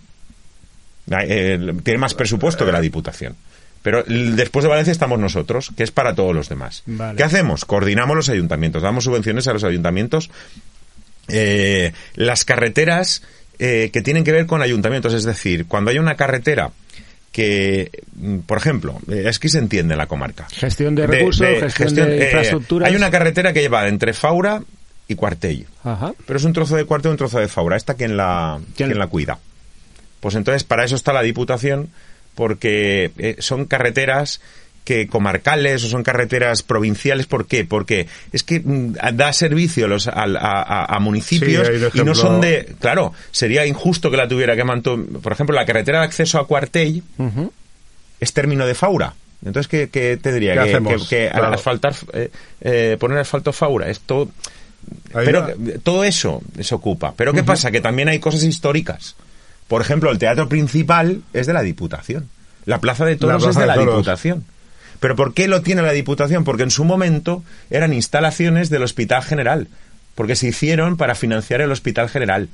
Eh, tiene más presupuesto que la Diputación. Pero después de Valencia estamos nosotros, que es para todos los demás. Vale. ¿Qué hacemos? Coordinamos los ayuntamientos, damos subvenciones a los ayuntamientos eh, las carreteras eh, que tienen que ver con ayuntamientos. Es decir, cuando hay una carretera que, mm, por ejemplo, eh, es que se entiende en la comarca. Gestión de recursos, gestión de eh, infraestructuras. Hay una carretera que lleva entre Faura y Cuartello. Ajá. Pero es un trozo de Cuartello y un trozo de Faura. ¿Esta quién la, ¿Quién- quién la cuida? Pues entonces para eso está la Diputación, porque eh, son carreteras que comarcales o son carreteras provinciales. ¿Por qué? Porque es que mm, da servicio a, los, a, a- a municipios Sí, y no son de... Claro, sería injusto que la tuviera que manto... Por ejemplo, la carretera de acceso a Cuartell Ujú. es término de Faura. Entonces, ¿qué, qué te diría? ¿Qué que, que- que Claro. asfaltar, eh, eh, poner asfalto Faura. Esto... Pero todo eso se ocupa. Pero ¿qué pasa? Que también hay cosas históricas. Por ejemplo, el teatro principal es de la Diputación. La Plaza de Toros Plaza es de de la. Diputación. ¿Pero por qué lo tiene la Diputación? Porque en su momento eran instalaciones del Hospital General. Porque se hicieron para financiar el Hospital General.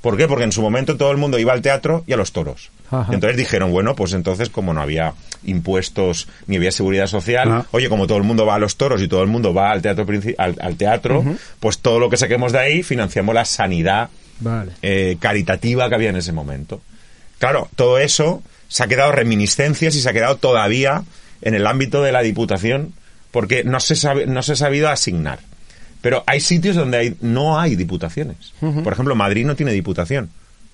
¿Por qué? Porque en su momento todo el mundo iba al teatro y a los toros. Ajá. Entonces dijeron, bueno, pues entonces como no había impuestos ni había seguridad social, Ah. oye, como todo el mundo va a los toros y todo el mundo va al teatro, al, al teatro pues todo lo que saquemos de ahí financiamos la sanidad Vale. eh, caritativa que había en ese momento. Claro, todo eso se ha quedado reminiscencias y se ha quedado todavía en el ámbito de la Diputación porque no se, sabe, no se ha sabido asignar. Pero hay sitios donde hay, no hay diputaciones. Por ejemplo, Madrid no tiene diputación.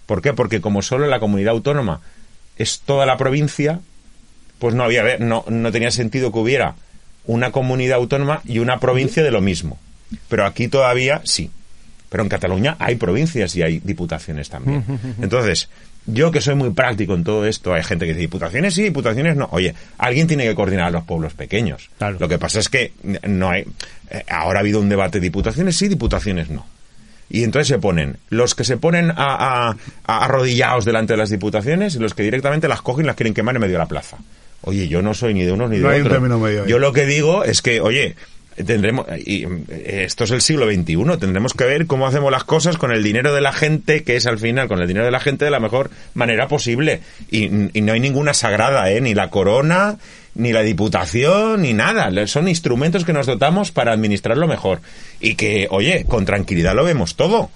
¿Por qué? Porque como solo la comunidad autónoma es toda la provincia, pues no había no, no tenía sentido que hubiera una comunidad autónoma y una provincia de lo mismo. Pero aquí todavía sí. Pero en Cataluña hay provincias y hay diputaciones también. Entonces, yo que soy muy práctico en todo esto, hay gente que dice diputaciones sí, diputaciones no. Oye, alguien tiene que coordinar a los pueblos pequeños. Claro. Lo que pasa es que no hay. eh, ahora ha habido un debate, diputaciones sí, diputaciones no. Y entonces se ponen los que se ponen a, a- a arrodillados delante de las diputaciones y los que directamente las cogen y las quieren quemar en medio de la plaza. Oye, yo no soy ni de unos ni de No otros. Yo lo que digo es que, oye, tendremos y eh, esto es el siglo XXI, tendremos que ver cómo hacemos las cosas con el dinero de la gente, que es al final con el dinero de la gente de la mejor manera posible. Y, no hay ninguna sagrada, ¿eh? Ni la corona, ni la diputación, ni nada. Son instrumentos que nos dotamos para administrarlo mejor. Y que, oye, con tranquilidad lo vemos todo.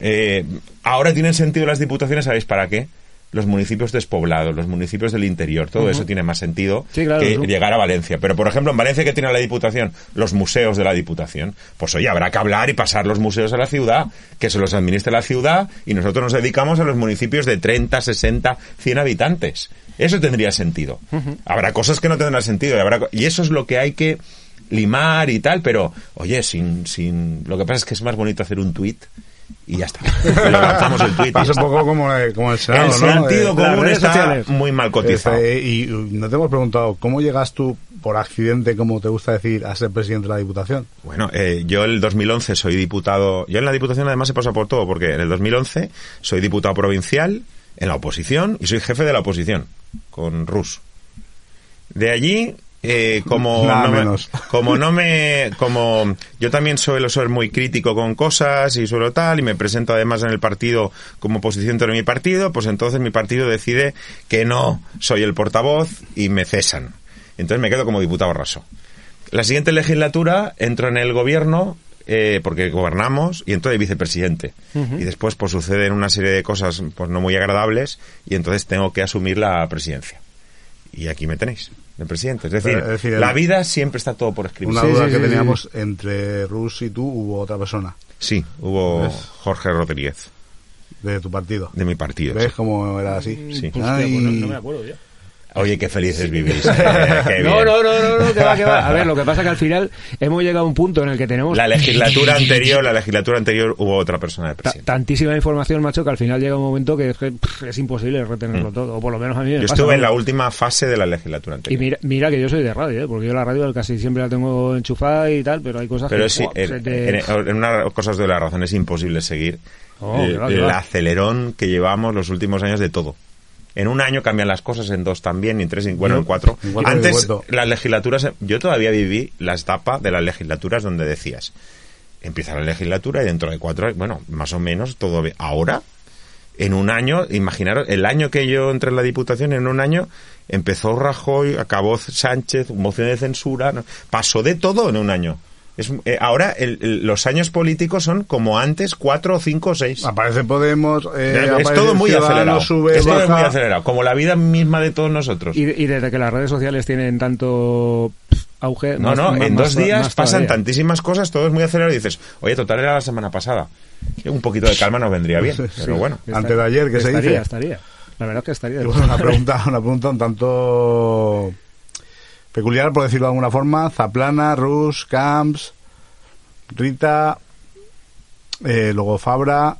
Eh, ahora tienen sentido las diputaciones, ¿sabéis para qué? Los municipios despoblados, los municipios del interior, todo eso tiene más sentido Sí, claro, que llegar a Valencia. Pero, por ejemplo, en Valencia, que tiene la Diputación? Los museos de la Diputación. Pues, oye, habrá que hablar y pasar los museos a la ciudad, que se los administre la ciudad y nosotros nos dedicamos a los municipios de 30, 60, 100 habitantes. Eso tendría sentido. Habrá cosas que no tendrán sentido y, habrá y eso es lo que hay que limar y tal, pero, oye, sin, sin, lo que pasa es que es más bonito hacer un tuit y ya está. Lanzamos el ya Pasa un poco como, eh, como el Senado, El ¿no? sentido Eh, común está sociales. muy mal cotizado. Este, y uh, no te hemos preguntado, ¿cómo llegas tú por accidente, como te gusta decir, a ser presidente de la Diputación? Bueno, eh, yo el 2011 soy diputado. Yo en la Diputación además he pasado por todo, porque en el 2011 soy diputado provincial en la oposición y soy jefe de la oposición con Rus. De allí, eh, como Nada no me- como no me, como yo también suelo ser muy crítico con cosas y suelo tal y me presento además en el partido como oposición de mi partido, pues entonces mi partido decide que no soy el portavoz y me cesan. Entonces me quedo como diputado raso. La siguiente legislatura entro en el gobierno eh, porque gobernamos y entonces vicepresidente. Y después pues suceden una serie de cosas pues no muy agradables y entonces tengo que asumir la presidencia. Y aquí me tenéis, de presidente. Es decir, Pero, es decir, la el- vida siempre está todo por escribir. Una Sí, duda sí, que sí, teníamos entre Rus y tú, hubo otra persona Sí, hubo ¿Ves? Jorge Rodríguez, de tu partido. de mi partido. ¿Ves sí. cómo era así? Sí. Pues no, no me acuerdo ya. Oye, qué felices vivís. qué No, no, no, no, no, que va, que va. A ver, lo que pasa es que al final hemos llegado a un punto en el que tenemos La legislatura anterior, la legislatura anterior hubo otra persona de ta- presidente. tantísima información, macho, que al final llega un momento que es, que, pff, es imposible retenerlo todo. O por lo menos a mí me Mm. Yo pasa, estuve en la última fase de la legislatura Y anterior. mira, mira que yo soy de radio, ¿eh? porque yo la radio casi siempre la tengo enchufada y tal, pero hay cosas Pero que... sí, en, se te- en- en una cosas de la razón es imposible seguir Oh, el, acelerón que llevamos los últimos años de todo. En un año cambian las cosas, en dos también, y en tres, y bueno, en cuatro. Antes, las legislaturas, yo todavía viví la etapa de las legislaturas donde decías, empieza la legislatura y dentro de cuatro años, bueno, más o menos todo bien. Ahora, en un año, imaginaros, el año que yo entré en la Diputación, en un año empezó Rajoy, acabó Sánchez, moción de censura, pasó de todo en un año. Es, eh, ahora el- el- los años políticos son como antes, cuatro, cinco, seis. Aparece Podemos, eh, es aparece todo muy acelerado. Sube, es todo muy acelerado, como la vida misma de todos nosotros. Y, y desde que las redes sociales tienen tanto auge... No, más- no, más- en más- dos días pasan todavía. tantísimas cosas, todo es muy acelerado y dices, oye, total era la semana pasada. Un poquito de calma nos vendría bien, Sí, pero sí. bueno. Antes de ayer, que se estaría, dice. Estaría, La verdad es que estaría. Y bueno, una pregunta, una pregunta un tanto peculiar, por decirlo de alguna forma. Zaplana, Rus, Camps, Rita, eh, luego Fabra,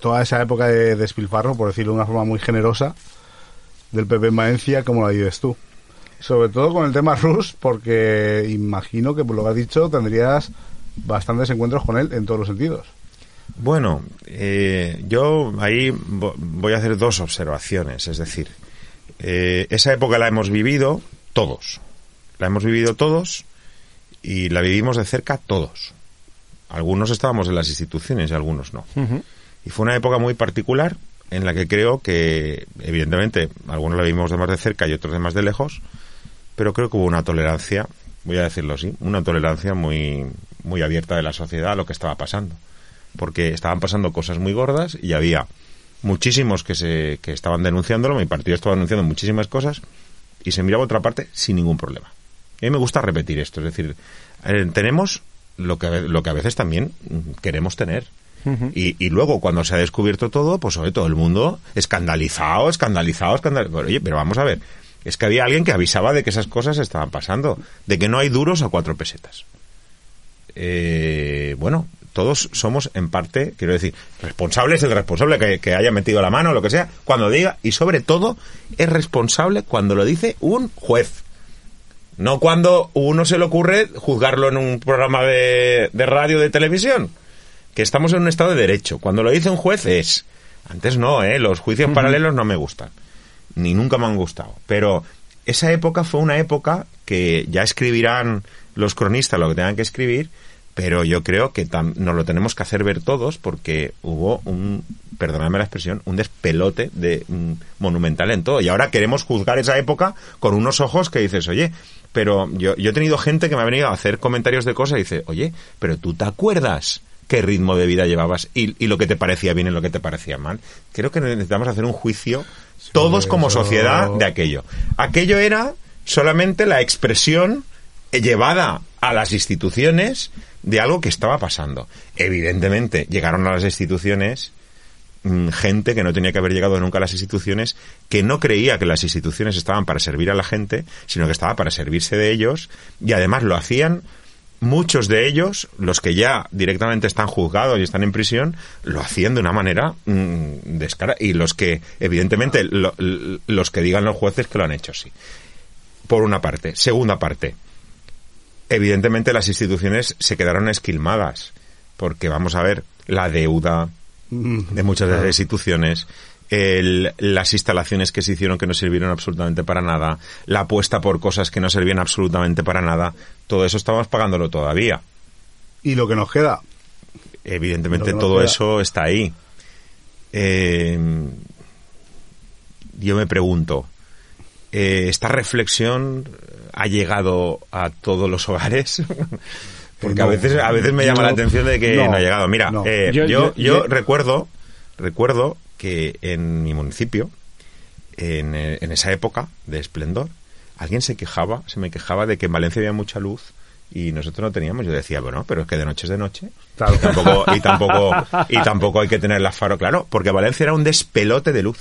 toda esa época de despilfarro, por decirlo de una forma muy generosa, del PP en Valencia, como la vives tú? Sobre todo con el tema Rus, porque imagino que por lo que has dicho tendrías bastantes encuentros con él en todos los sentidos. Bueno, eh, yo ahí vo- voy a hacer dos observaciones. Es decir, eh, esa época la hemos vivido todos. La hemos vivido todos y la vivimos de cerca todos. Algunos estábamos en las instituciones y algunos no. Y fue una época muy particular en la que creo que, evidentemente, algunos la vimos de más de cerca y otros de más de lejos, pero creo que hubo una tolerancia, voy a decirlo así, una tolerancia muy, muy abierta de la sociedad a lo que estaba pasando. Porque estaban pasando cosas muy gordas y había muchísimos que, se, que estaban denunciándolo, mi partido estaba denunciando muchísimas cosas y se miraba a otra parte sin ningún problema. A mí me gusta repetir esto, es decir, eh, tenemos lo que, lo que a veces también queremos tener. y, y luego, cuando se ha descubierto todo, pues oye, todo el mundo escandalizado, escandalizado, escandalizado. Oye, pero vamos a ver, es que había alguien que avisaba de que esas cosas estaban pasando, de que no hay duros a cuatro pesetas. Eh, bueno, todos somos en parte, quiero decir, responsable es el responsable que, que haya metido la mano, lo que sea, cuando diga, y sobre todo es responsable cuando lo dice un juez. No cuando uno se le ocurre juzgarlo en un programa de, de radio de televisión. Que estamos en un estado de derecho. Cuando lo dice un juez es. Antes no, ¿eh? Los juicios paralelos no me gustan. Ni nunca me han gustado. Pero esa época fue una época que ya escribirán los cronistas lo que tengan que escribir. Pero yo creo que nos lo tenemos que hacer ver todos porque hubo un, perdonadme la expresión, un despelote de mm, monumental en todo. Y ahora queremos juzgar esa época con unos ojos que dices, oye, pero yo, yo he tenido gente que me ha venido a hacer comentarios de cosas y dice, oye, pero tú te acuerdas qué ritmo de vida llevabas y, y lo que te parecía bien y lo que te parecía mal. Creo que necesitamos hacer un juicio todos como eso- sociedad de aquello. Aquello era solamente la expresión llevada a las instituciones de algo que estaba pasando. Evidentemente, llegaron a las instituciones gente que no tenía que haber llegado nunca a las instituciones, que no creía que las instituciones estaban para servir a la gente, sino que estaba para servirse de ellos, y además lo hacían muchos de ellos, los que ya directamente están juzgados y están en prisión, lo hacían de una manera mm, descarada, y los que, evidentemente, lo- los que digan los jueces que lo han hecho, sí. Por una parte. Segunda parte. Evidentemente las instituciones se quedaron esquilmadas, porque vamos a ver, la deuda, de muchas de las instituciones, el- las instalaciones que se hicieron que no sirvieron absolutamente para nada, la apuesta por cosas que no servían absolutamente para nada, todo eso estamos pagándolo todavía. Y lo que nos queda, Evidentemente que todo queda. eso está ahí. Eh, yo me pregunto, eh, ¿esta reflexión ha llegado a todos los hogares? Porque a veces a veces me llama No. la atención de que No. ha llegado. Mira, eh, Yo- yo, yo- yo yo- recuerdo recuerdo que en mi municipio en, eh, en esa época de esplendor, alguien se quejaba, se me quejaba de que en Valencia había mucha luz y nosotros no teníamos. Yo decía, bueno, pero es que de noche es de noche. Claro. Y tampoco, y tampoco, y tampoco hay que tener la faro, claro, porque Valencia era un despelote de luz.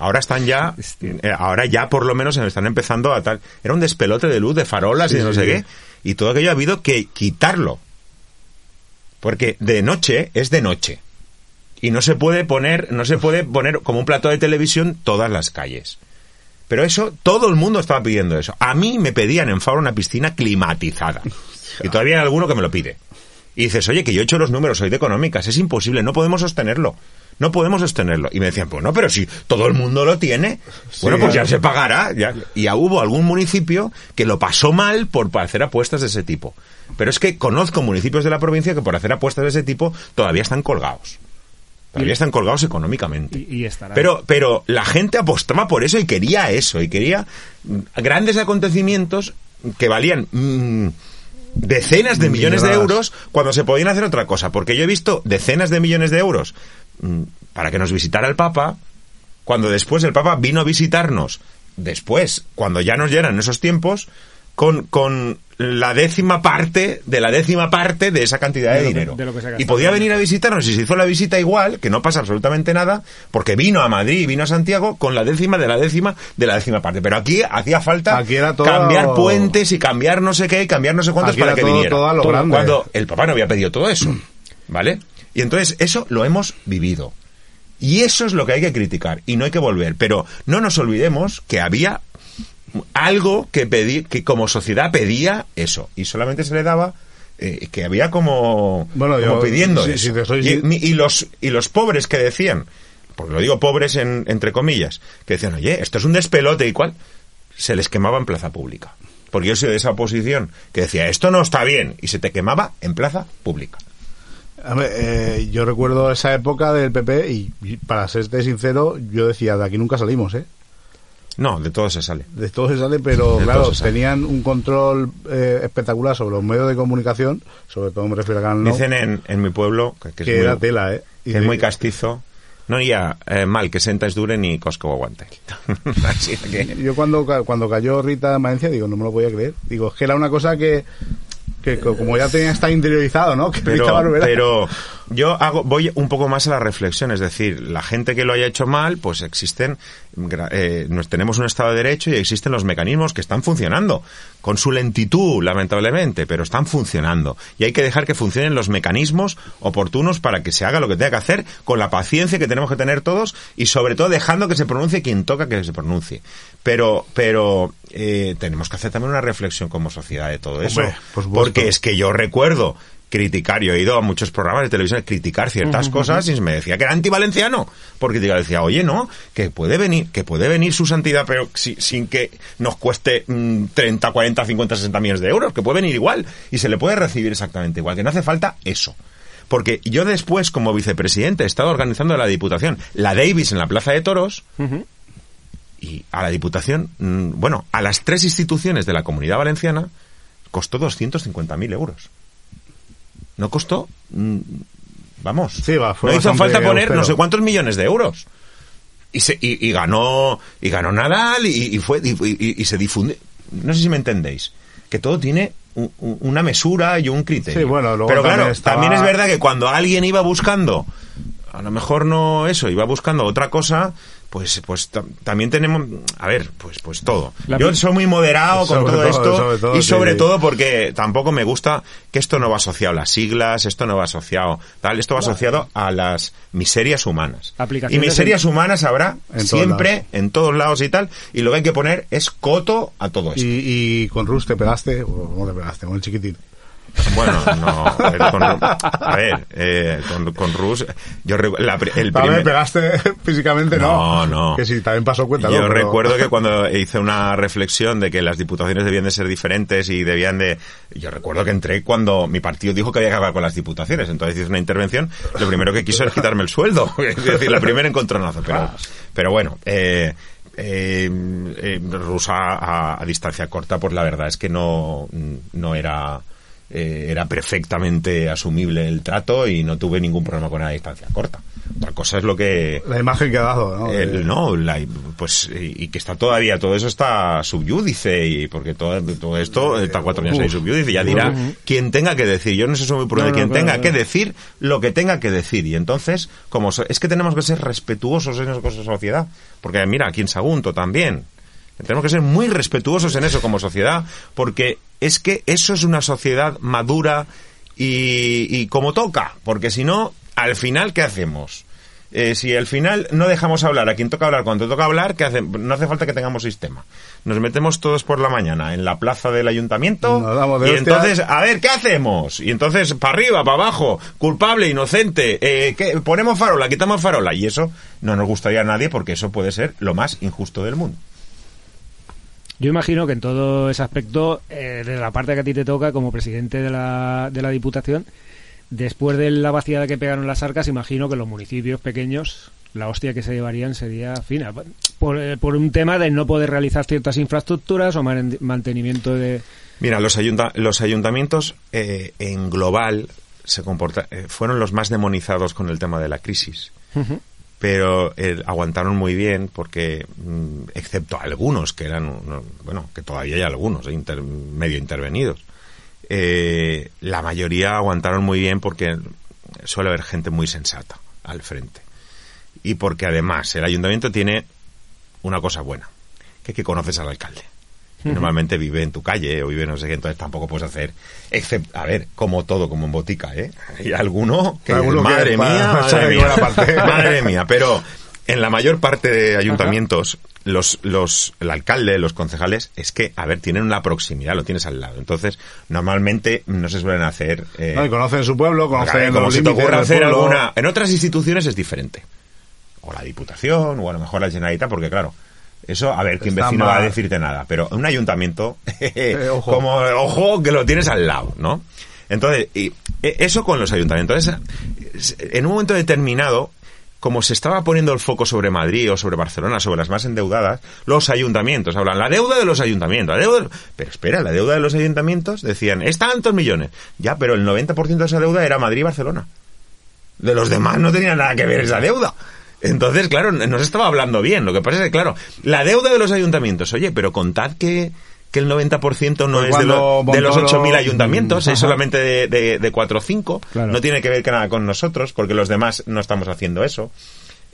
Ahora están ya, eh, ahora ya por lo menos están empezando a tal. Era un despelote de luz, de farolas y Sí, de no sí, sé sí. qué. Y todo aquello ha habido que quitarlo. Porque de noche es de noche. Y no se puede poner, no se puede poner como un plato de televisión todas las calles. Pero eso, todo el mundo estaba pidiendo eso. A mí me pedían en Faro una piscina climatizada. Y todavía hay alguno que me lo pide. Y dices, oye, que yo he hecho los números, soy de económicas, es imposible, no podemos sostenerlo. No podemos sostenerlo. Y me decían, pues no, pero si todo el mundo lo tiene, bueno, pues ya se pagará. Ya. Y ya hubo algún municipio que lo pasó mal por hacer apuestas de ese tipo. Pero es que conozco municipios de la provincia que por hacer apuestas de ese tipo todavía están colgados. Todavía están colgados económicamente. Y, y estará. Pero, pero la gente apostaba por eso y quería eso, y quería mm, grandes acontecimientos que valían mm, decenas de millones de euros cuando se podían hacer otra cosa. Porque yo he visto decenas de millones de euros para que nos visitara el Papa, cuando después el Papa vino a visitarnos, después, cuando ya nos llenan esos tiempos, con, con la décima parte de la décima parte de esa cantidad de, De lo que- dinero. de que y podía venir a visitarnos y se hizo la visita igual, que no pasa absolutamente nada, porque vino a Madrid y vino a Santiago con la décima de la décima de la décima parte. Pero aquí hacía falta Aquí era todo- cambiar puentes y cambiar no sé qué y cambiar no sé cuántos Aquí para que todo- viniera. todo a lo grande. Cuando el papá no había pedido todo eso. ¿Vale? Y entonces eso lo hemos vivido. Y eso es lo que hay que criticar y no hay que volver. Pero no nos olvidemos que había algo que pedí, que como sociedad pedía eso y solamente se le daba eh, que había como, Bueno, como yo- pidiendo eso. soy y, los y los pobres que decían, porque lo digo pobres en- entre comillas, que decían, oye, esto es un despelote y cual, se les quemaba en plaza pública. Porque yo soy de esa oposición que decía, esto no está bien, y se te quemaba en plaza pública. A ver, eh, yo recuerdo esa época del PP y, y para serte sincero, yo decía, de aquí nunca salimos, ¿eh? No, de todo se sale. De todo se sale, pero De claro, sale. tenían un control eh, espectacular sobre los medios de comunicación, sobre todo me refiero a Canal No, Dicen en, en mi pueblo que, que que es, era muy, tela, ¿eh? Y que es de- muy castizo. No ya eh, mal que sentas dure ni cosco aguante. Así que Yo cuando, cuando cayó Rita en Valencia, digo, no me lo podía creer. Digo, es que era una cosa que, que co- como ya tenía está interiorizado, ¿no? Que pero, pero yo hago voy un poco más a la reflexión, es decir, la gente que lo haya hecho mal, pues existen, eh, nos tenemos un Estado de Derecho y existen los mecanismos que están funcionando, con su lentitud, lamentablemente, pero están funcionando. Y hay que dejar que funcionen los mecanismos oportunos para que se haga lo que tenga que hacer, con la paciencia que tenemos que tener todos y sobre todo dejando que se pronuncie quien toca que se pronuncie. Pero, pero eh, tenemos que hacer también una reflexión como sociedad de todo eso. Hombre, porque es que yo recuerdo criticar, yo he ido a muchos programas de televisión a criticar ciertas cosas y me decía que era antivalenciano, porque yo decía, oye, no, que puede venir, que puede venir su santidad, pero si- sin que nos cueste mm, 30, 40, 50, 60 millones de euros, que puede venir igual y se le puede recibir exactamente igual, que no hace falta eso. Porque yo después, como vicepresidente, he estado organizando la Diputación, la Davis en la Plaza de Toros, y a la Diputación, mm, bueno, a las tres instituciones de la Comunidad Valenciana costó 250.000 euros. No costó, mm, vamos, Sí, va, fue no hizo falta poner austero. no sé cuántos millones de euros. Y, se, y, y ganó y ganó Nadal y, y fue y, se difunde. No sé si me entendéis. Que todo tiene un- un- una mesura y un criterio. Sí, bueno, luego Pero claro, estaba- también es verdad que cuando alguien iba buscando, a lo mejor no eso, iba buscando otra cosa, pues pues ta- también tenemos, a ver, pues pues todo. La Yo soy muy moderado con todo, todo, esto sobre todo, y sobre sí. todo porque tampoco me gusta que esto no va asociado a las siglas, esto no va asociado tal, esto va asociado a las miserias humanas. Y miserias humanas habrá En siempre en todos lados y tal, y lo que hay que poner es coto a todo esto. y, y con Rus te pegaste, o no te pegaste, con el chiquitín. Bueno, no, a ver, con, a ver, eh, con, con Rus, yo la el A ver, primer- pegaste físicamente, no. No, no. Que si también pasó cuenta, Yo. Pero- recuerdo que cuando hice una reflexión de que las diputaciones debían de ser diferentes y debían de... Yo recuerdo que entré cuando mi partido dijo que había que acabar con las diputaciones. Entonces hice una intervención. Lo primero que quiso es quitarme el sueldo. Es decir, la primera encontronazo. Pero, pero bueno, eh, eh, eh, Rusa a, a distancia corta, pues la verdad es que no, no era... eh, era perfectamente asumible el trato y no tuve ningún problema con la distancia corta. Otra cosa es lo que... La imagen que ha dado, ¿no? el- De- no, la- pues y y que está todavía, todo eso está subyúdice y porque todo, todo esto está cuatro años ahí subyúdice, ya dirá quien tenga que decir. Yo no sé, soy muy prudente, No, no, quien tenga claro. que decir lo que tenga que decir. Y entonces, como so- es que tenemos que ser respetuosos en eso como sociedad, porque mira, aquí en Sagunto también. Tenemos que ser muy respetuosos en eso como sociedad, porque es que eso es una sociedad madura y, y como toca, porque si no, al final, ¿qué hacemos? Eh, si al final no dejamos hablar a quien toca hablar cuando toca hablar, ¿qué hace? no hace falta que tengamos sistema. Nos metemos todos por la mañana en la plaza del ayuntamiento de y entonces, a ver, ¿qué hacemos? Y entonces, para arriba, para abajo, culpable, inocente, eh, ¿qué? ponemos farola, quitamos farola. Y eso no nos gustaría a nadie porque eso puede ser lo más injusto del mundo. Yo imagino que en todo ese aspecto, eh, de la parte que a ti te toca como presidente de la, de la Diputación, después de la vaciada que pegaron las arcas, imagino que los municipios pequeños, la hostia que se llevarían sería fina. Por, eh, por un tema de no poder realizar ciertas infraestructuras o man- mantenimiento de... Mira, los, ayunta- los ayuntamientos eh, en global se comporta eh, fueron los más demonizados con el tema de la crisis. Pero eh, aguantaron muy bien porque, mm, excepto algunos que eran, bueno, que todavía hay algunos eh, medio intervenidos, eh, la mayoría aguantaron muy bien porque suele haber gente muy sensata al frente. Y porque además el ayuntamiento tiene una cosa buena, que es que conoces al alcalde. Normalmente vive en tu calle o vive no sé qué, entonces tampoco puedes hacer, excepto, a ver, como todo, como en botica, ¿eh? Hay alguno que, Alguno madre mía, madre mía, madre mía, pero en la mayor parte de ayuntamientos, los, los, el alcalde, los concejales, es que, a ver, tienen una proximidad, lo tienes al lado. Entonces, normalmente no se suelen hacer... eh, No, y conocen su pueblo, conocen como los se te ocurra hacer alguna... En otras instituciones es diferente. O la Diputación, o a lo mejor la Generalitat, porque claro, eso, a ver, quién vecino va a mal. decirte nada. Pero un ayuntamiento, Eh, ojo. como ojo que lo tienes al lado, ¿no? Entonces, y, e- eso con los ayuntamientos. En un momento determinado, como se estaba poniendo el foco sobre Madrid o sobre Barcelona, sobre las más endeudadas, los ayuntamientos hablan, la deuda de los ayuntamientos, la deuda de- Pero espera, la deuda de los ayuntamientos decían, es tantos millones. Ya, pero el 90% de esa deuda era Madrid y Barcelona. De los demás no tenía nada que ver esa deuda. Entonces, claro, no se estaba hablando bien. Lo que pasa es que, claro, la deuda de los ayuntamientos, oye, pero contad que, que el 90% no Pues es de, lo- de los Montoro- 8.000 ayuntamientos, es solamente de, de, de 4 o 5. Claro. No tiene que ver que nada con nosotros, porque los demás no estamos haciendo eso.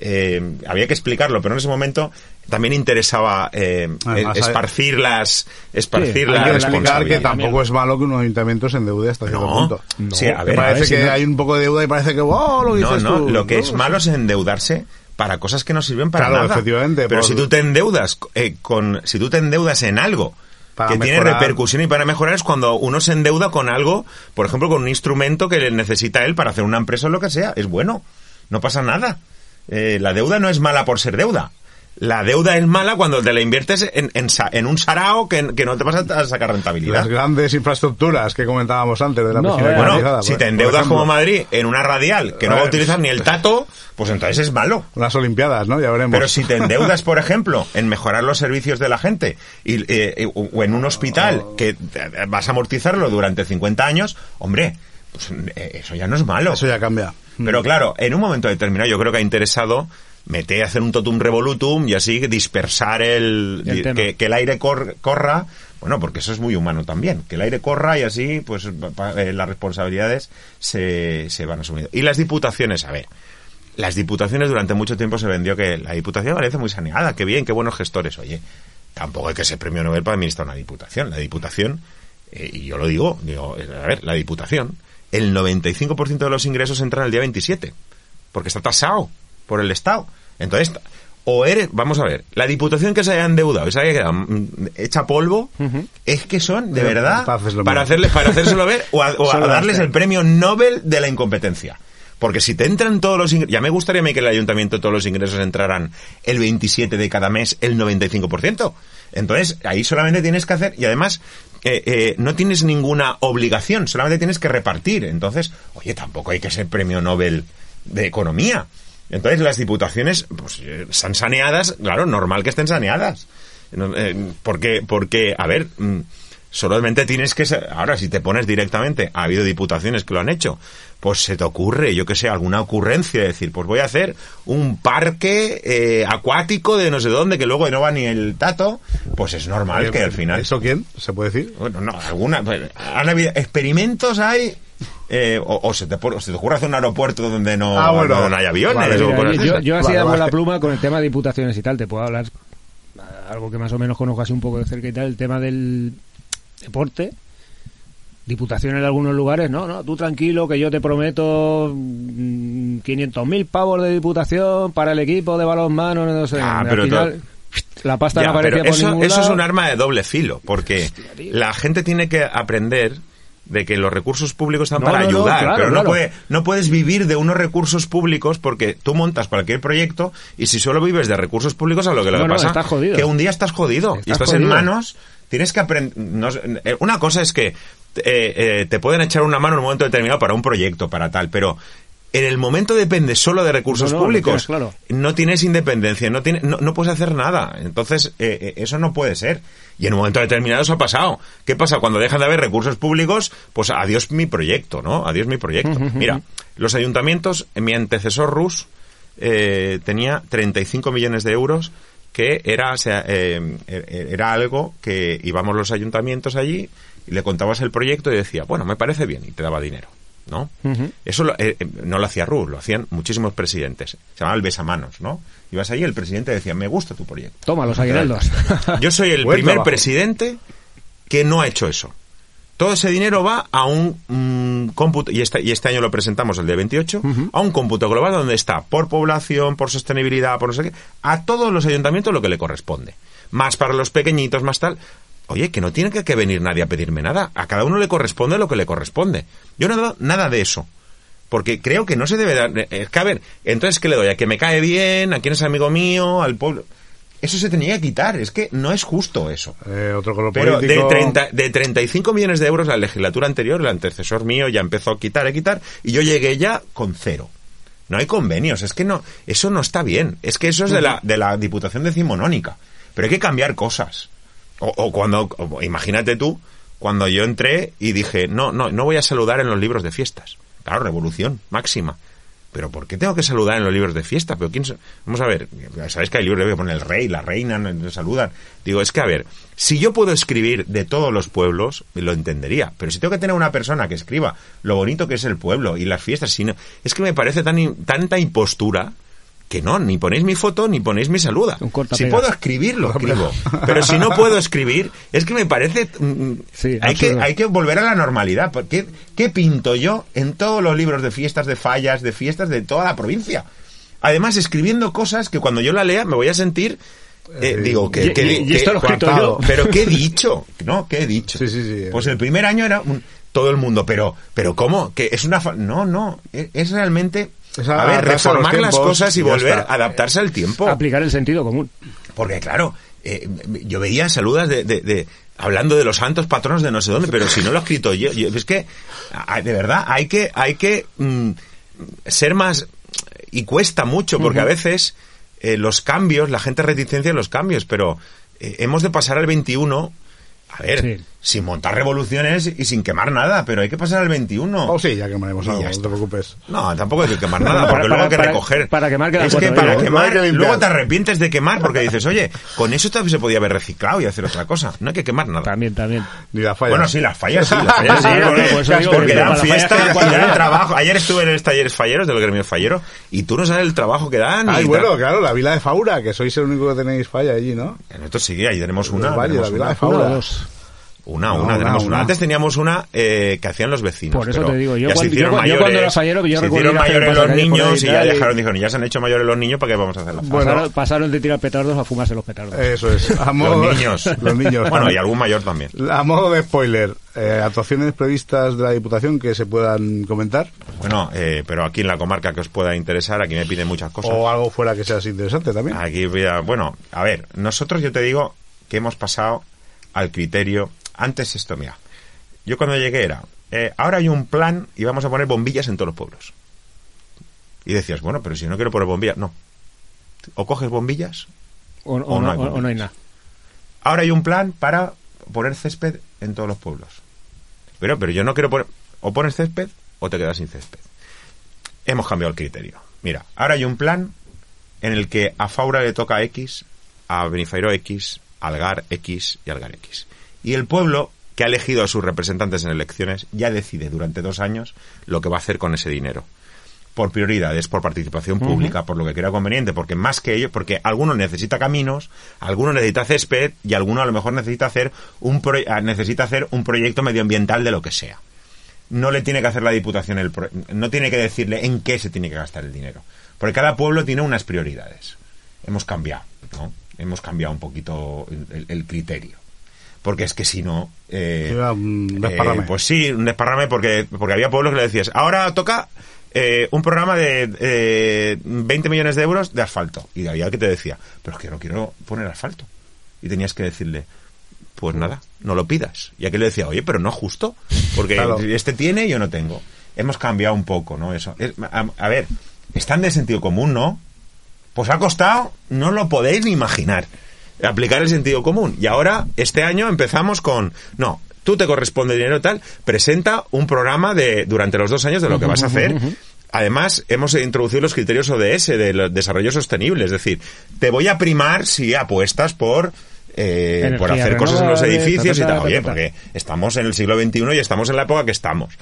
Eh, había que explicarlo, pero en ese momento también interesaba eh, Además, esparcir las, esparcir Sí, que explicar que responsabilidad. tampoco es malo que un ayuntamiento se endeude hasta cierto No. punto. Sí, a Que ver, parece a ver, si que no- hay un poco de deuda y parece que, wow, lo que No, dices no, tú. lo que es malo es endeudarse para cosas que no sirven para Claro, nada. efectivamente, Pero por- si tú te endeudas eh, con, si tú te endeudas en algo Para que tiene repercusión y para mejorar es cuando uno se endeuda con algo, por ejemplo, con un instrumento que necesita él para hacer una empresa o lo que sea. Es bueno, no pasa nada. Eh, la deuda no es mala por ser deuda. La deuda es mala cuando te la inviertes en, en, sa- en un sarao que, que no te vas a sacar rentabilidad. Las grandes infraestructuras que comentábamos antes de la No, piscina eh, Bueno, climatizada, si te endeudas ejemplo. como Madrid en una radial que no va a utilizar ni el tato, pues entonces es malo. Unas olimpiadas, ¿no? Ya veremos. Pero si te endeudas, por ejemplo, en mejorar los servicios de la gente y, eh, eh, o en un hospital que eh, vas a amortizarlo durante 50 años, hombre, pues eso ya no es malo. Eso ya cambia. Pero claro, en un momento determinado yo creo que ha interesado meter, hacer un totum revolutum y así dispersar el... Que, que el aire cor- corra, bueno, porque eso es muy humano también, que el aire corra y así pues pa- eh, las responsabilidades se, se van asumiendo. Y las diputaciones, a ver, las diputaciones durante mucho tiempo se vendió que la diputación parece muy saneada, qué bien, qué buenos gestores. Oye, tampoco hay que ser premio Nobel para administrar una diputación. La diputación, eh, y yo lo digo, digo, eh, a ver, la diputación, el 95% de los ingresos entran el día 27, porque está tasado por el Estado. Entonces, o eres, vamos a ver, la diputación que se haya endeudado y se haya quedado mm, hecha polvo, es que son, de verdad, para para, hacerle, para hacérselo ver o a, o a darles el premio Nobel de la incompetencia. Porque si te entran todos los ingresos, ya me gustaría a mí que el ayuntamiento todos los ingresos entraran el 27 de cada mes, el 95%. Entonces, ahí solamente tienes que hacer, y además, eh, eh, no tienes ninguna obligación, solamente tienes que repartir. Entonces, oye, tampoco hay que ser premio Nobel de economía. Entonces, las diputaciones, pues, eh, están saneadas, claro, normal que estén saneadas. Eh, porque, porque, a ver, mm, Solamente tienes que ahora si te pones directamente, ha habido diputaciones que lo han hecho, pues se te ocurre, yo que sé, alguna ocurrencia de decir, pues voy a hacer un parque eh, acuático de no sé dónde, que luego no va ni el tato, pues es normal que al final... ¿Eso quién? ¿Se puede decir? Bueno, no, alguna... pues, han habido experimentos hay... eh, o, o se te, o se te ocurre hacer un aeropuerto donde no, Ah, bueno. donde no hay aviones Vale, o mira, cosas yo, así. yo así Vale, la pluma con el tema de diputaciones y tal. Te puedo hablar algo que más o menos conozco así un poco de cerca y tal, el tema del deporte. Diputación en algunos lugares, no, no, tú tranquilo que yo te prometo 500.000 pavos de diputación para el equipo de balonmano, no sé. Ah, al pero final, la pasta Ya, no aparecía pero por eso, ningún eso es un arma de doble filo, porque la gente tiene que aprender de que los recursos públicos están No, para no, no, ayudar, claro, pero no, claro. puede, no puedes vivir de unos recursos públicos porque tú montas cualquier proyecto y si solo vives de recursos públicos a lo que le pasa estás jodido. que un día estás jodido y Estás estás en manos tienes que aprender una cosa es que eh, eh, te pueden echar una mano en un momento determinado para un proyecto para tal pero en el momento depende solo de recursos No, no, públicos tienes claro. no tienes independencia, no, tiene, no, no puedes hacer nada. Entonces, eh, eh, eso no puede ser. Y en un momento determinado eso ha pasado. ¿Qué pasa? Cuando dejan de haber recursos públicos, pues adiós mi proyecto, ¿no? Adiós mi proyecto. Mira, los ayuntamientos, en mi antecesor Rus eh, tenía 35 millones de euros que era, o sea, eh, eh, era algo que íbamos los ayuntamientos allí y le contabas el proyecto y decía, bueno, me parece bien y te daba dinero. ¿No? Eso lo- eh, eh, no lo hacía Rus, lo hacían muchísimos presidentes. Se llamaba el besamanos, ¿no? Ibas allí, el presidente decía, me gusta tu proyecto. Toma, los aguinaldos. Yo soy el Buen primer trabajo. presidente que no ha hecho eso. Todo ese dinero va a un mm, cómputo, y este, y este año lo presentamos, el de 28, a un cómputo global donde está por población, por sostenibilidad, por no sé qué, a todos los ayuntamientos lo que le corresponde. Más para los pequeñitos, más tal. Oye, que no tiene que, venir nadie a pedirme nada. A cada uno le corresponde lo que le corresponde. Yo no he dado nada de eso. Porque creo que no se debe dar. Es que, a ver, entonces, ¿qué le doy? ¿A que me cae bien? ¿A quién es amigo mío? ¿Al pueblo? Eso se tenía que quitar. Es que no es justo eso. Eh, otro color Pero de, político. 30, de 35 millones de euros la legislatura anterior, el antecesor mío ya empezó a quitar, a quitar, y yo llegué ya con cero. No hay convenios, es que no, eso no está bien. Es que eso es de la, de la Diputación Decimonónica. Pero hay que cambiar cosas. O, o cuando, imagínate tú, cuando yo entré y dije, no, no, no voy a saludar en los libros de fiestas. Claro, revolución máxima. Pero ¿por qué tengo que saludar en los libros de fiesta? Pero quién Vamos a ver, sabéis que hay libros que pone el rey, la reina, no- saludan. Digo, es que a ver, si yo puedo escribir de todos los pueblos, lo entendería. Pero si tengo que tener una persona que escriba lo bonito que es el pueblo y las fiestas, si no- es que me parece tan tanta impostura que no, ni ponéis mi foto ni ponéis mi saluda. Si puedo escribir, lo escribo. Pero si no puedo escribir, es que me parece... mm, Sí, hay, que, hay que volver a la normalidad. porque ¿Qué pinto yo en todos los libros de fiestas, de fallas, de fiestas de toda la provincia? Además, escribiendo cosas que cuando yo la lea me voy a sentir... eh, Eh, digo, que, y- que- y- y que- esto lo he escrito coartado. yo. Pero ¿qué he dicho? ¿No? ¿Qué he dicho? Sí, sí, sí. Pues el primer año era un- todo el mundo, pero pero ¿cómo? Que es una... fa- No, no, es, es realmente... Es a ver, reformar las cosas y volver a adaptarse al tiempo. Aplicar el sentido común. Porque claro, eh, yo veía saludas de, de- de- hablando de los santos patronos de no sé dónde, pero si no lo he escrito yo, yo- es que ah, de verdad hay que hay que mm, ser más y cuesta mucho porque a veces eh, los cambios, la gente reticencia en los cambios, pero eh, hemos de pasar al 21 a ver, Sí. Sin montar revoluciones y sin quemar nada, pero hay que pasar al 21. Oh, sí, ya quemaremos algo, ya no te preocupes. No, tampoco hay que quemar nada, Para- porque luego para- hay que para- recoger. para quemar quedan Es que para días. Luego quemar, que luego te arrepientes de quemar porque dices, oye, con eso también se podía haber reciclado y hacer otra cosa. No hay que quemar nada. También, también. Ni la falla. Bueno, sí, las fallas sí, las fallas sí, Sí, porque, por eso digo, porque que dan para las fallas fiesta quedan y cuatro dan días. trabajo. Ayer estuve en los talleres falleros del gremio fallero y tú no sabes el trabajo que dan. Ay, y bueno, claro, la vila de Faura, que sois el único que tenéis falla allí, ¿no? Nosotros sí, ahí tenemos una. Tenemos la vila de Faura. Una, No, una, una, tenemos una. una. Antes teníamos una eh, que hacían los vecinos. Por eso pero te digo, yo ya se cuando- hicieron yo- yo mayores, cuando era fallero, yo se hicieron mayores los niños y y ya dejaron, dijeron, ya se han hecho mayores los niños, ¿para qué vamos a hacer la Bueno. pasaron, pasaron de tirar petardos a fumarse los petardos. Eso es. A modo- Los niños. los niños. Bueno, y algún mayor también. A modo de spoiler, eh, actuaciones previstas de la Diputación que se puedan comentar Bueno, eh, pero aquí en la comarca que os pueda interesar, aquí me piden muchas cosas. o algo fuera que sea interesante también. Aquí bueno, a ver, nosotros yo te digo que hemos pasado al criterio. Antes esto, mira, yo cuando llegué era, eh, ahora hay un plan y vamos a poner bombillas en todos los pueblos. Y decías, bueno, pero si no quiero poner bombillas, no. O coges bombillas, O, o o no hay o- o no hay bombillas. nada. ahora hay un plan para poner césped en todos los pueblos. Pero, pero yo no quiero poner, o pones césped o te quedas sin césped. Hemos cambiado el criterio. Mira, ahora hay un plan en el que a Faura le toca X, a Benifeiro X, Algar X y Algar X. Y el pueblo que ha elegido a sus representantes en elecciones ya decide durante dos años lo que va a hacer con ese dinero. Por prioridades, por participación pública, por lo que crea conveniente, porque más que ello, porque alguno necesita caminos, alguno necesita césped y alguno a lo mejor necesita hacer un pro- ah, necesita hacer un proyecto medioambiental de lo que sea. No le tiene que hacer la diputación el pro- no tiene que decirle en qué se tiene que gastar el dinero, porque cada pueblo tiene unas prioridades. Hemos cambiado, ¿no? Hemos cambiado un poquito el criterio porque es que si no eh, Era un desparrame. eh, pues sí un desparrame porque porque había pueblos que le decías ahora toca eh, un programa de eh, 20 millones de euros de asfalto y había que te decía pero es que no quiero poner asfalto y tenías que decirle pues nada no lo pidas y aquel le decía oye pero no es justo porque Claro. este tiene y yo no tengo hemos cambiado un poco no eso. Es- a, a ver están de sentido común no pues ha costado, no lo podéis ni imaginar, aplicar el sentido común. Y ahora, este año empezamos con, no, tú te corresponde dinero tal, presenta un programa de durante los dos años de lo que vas a hacer. Además, hemos introducido los criterios ODS de desarrollo sostenible, es decir, te voy a primar si apuestas por eh, por hacer cosas en los edificios y ta, ta, tal. ta, Oye, porque estamos en el siglo XXI y estamos en la época que estamos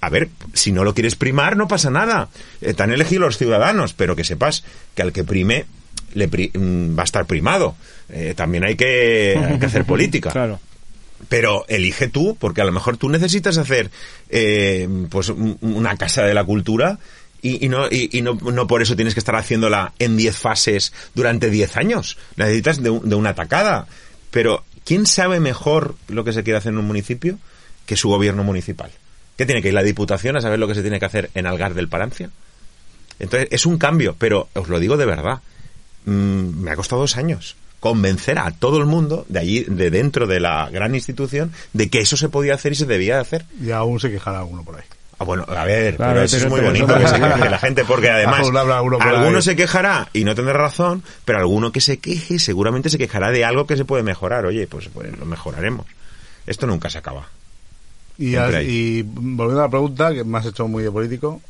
a ver, si no lo quieres primar, no pasa nada. Eh, te han elegido los ciudadanos, pero que sepas que al que prime le pri- mm, va a estar primado. Eh, también hay que, hay que hacer política. Claro. Pero elige tú, porque a lo mejor tú necesitas hacer eh, pues un- una casa de la cultura y, y no, y, y no, no por eso tienes que estar haciéndola en 10 fases durante 10 años. Necesitas de, un- de una tacada. Pero, ¿quién sabe mejor lo que se quiere hacer en un municipio que su gobierno municipal? ¿Qué tiene que ir la Diputación a saber lo que se tiene que hacer en Algar del Parancia? Entonces, es un cambio, pero os lo digo de verdad. Mm, me ha costado dos años convencer a todo el mundo de allí, de dentro de la gran institución, de que eso se podía hacer y se debía hacer. Y aún se quejará alguno por ahí. Ah, bueno, a ver, Claro, pero eso es muy bonito que se queje la gente, porque además alguno se quejará y no tendrá razón, pero alguno que se queje seguramente se quejará de algo que se puede mejorar. Oye, pues, pues lo mejoraremos. Esto nunca se acaba. Y, y volviendo a la pregunta, que me has hecho muy de político.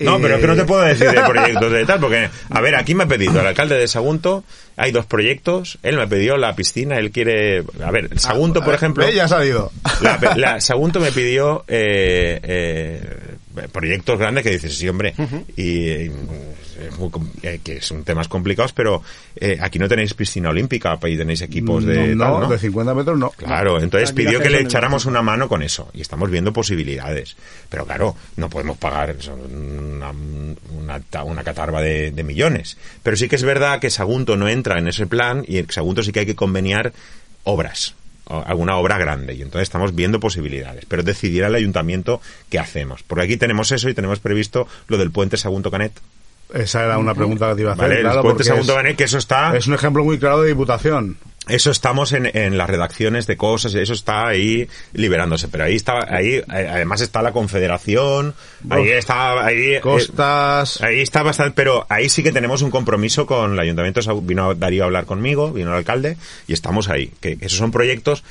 No, eh, pero es que no te puedo decir de proyectos de tal, porque, a ver, aquí me ha pedido el alcalde de Sagunto, hay dos proyectos, él me pidió la piscina, él quiere, a ver, Sagunto, por Eh, ejemplo, ve, ya ha salido. la, la- Sagunto me pidió eh, eh, proyectos grandes que dices, sí, hombre, y eh, es muy com- eh, que son temas complicados, pero eh, aquí no tenéis piscina olímpica, ahí tenéis equipos de no, tal, ¿no? de 50 metros no. Claro, entonces Aquí pidió que le echáramos una mano con eso y estamos viendo posibilidades. Pero claro, no podemos pagar una, una, una catarba de, de millones. Pero sí que es verdad que Sagunto no entra en ese plan y en Sagunto sí que hay que conveniar obras, alguna obra grande. Y entonces estamos viendo posibilidades. Pero decidirá el ayuntamiento qué hacemos. Porque aquí tenemos eso y tenemos previsto lo del puente Sagunto-Canet. Esa era una pregunta que te iba a hacer. ¿Vale? claro, el puente porque es, Sagunto-Canet, que eso está... es un ejemplo muy claro de diputación. Eso estamos en, en las redacciones de cosas, eso está ahí liberándose, pero ahí está, ahí eh, además está la Confederación, ahí está, ahí, eh, Costas. ahí está bastante, pero ahí sí que tenemos un compromiso con el Ayuntamiento, vino Darío a hablar conmigo, vino el alcalde, y estamos ahí, que esos son proyectos,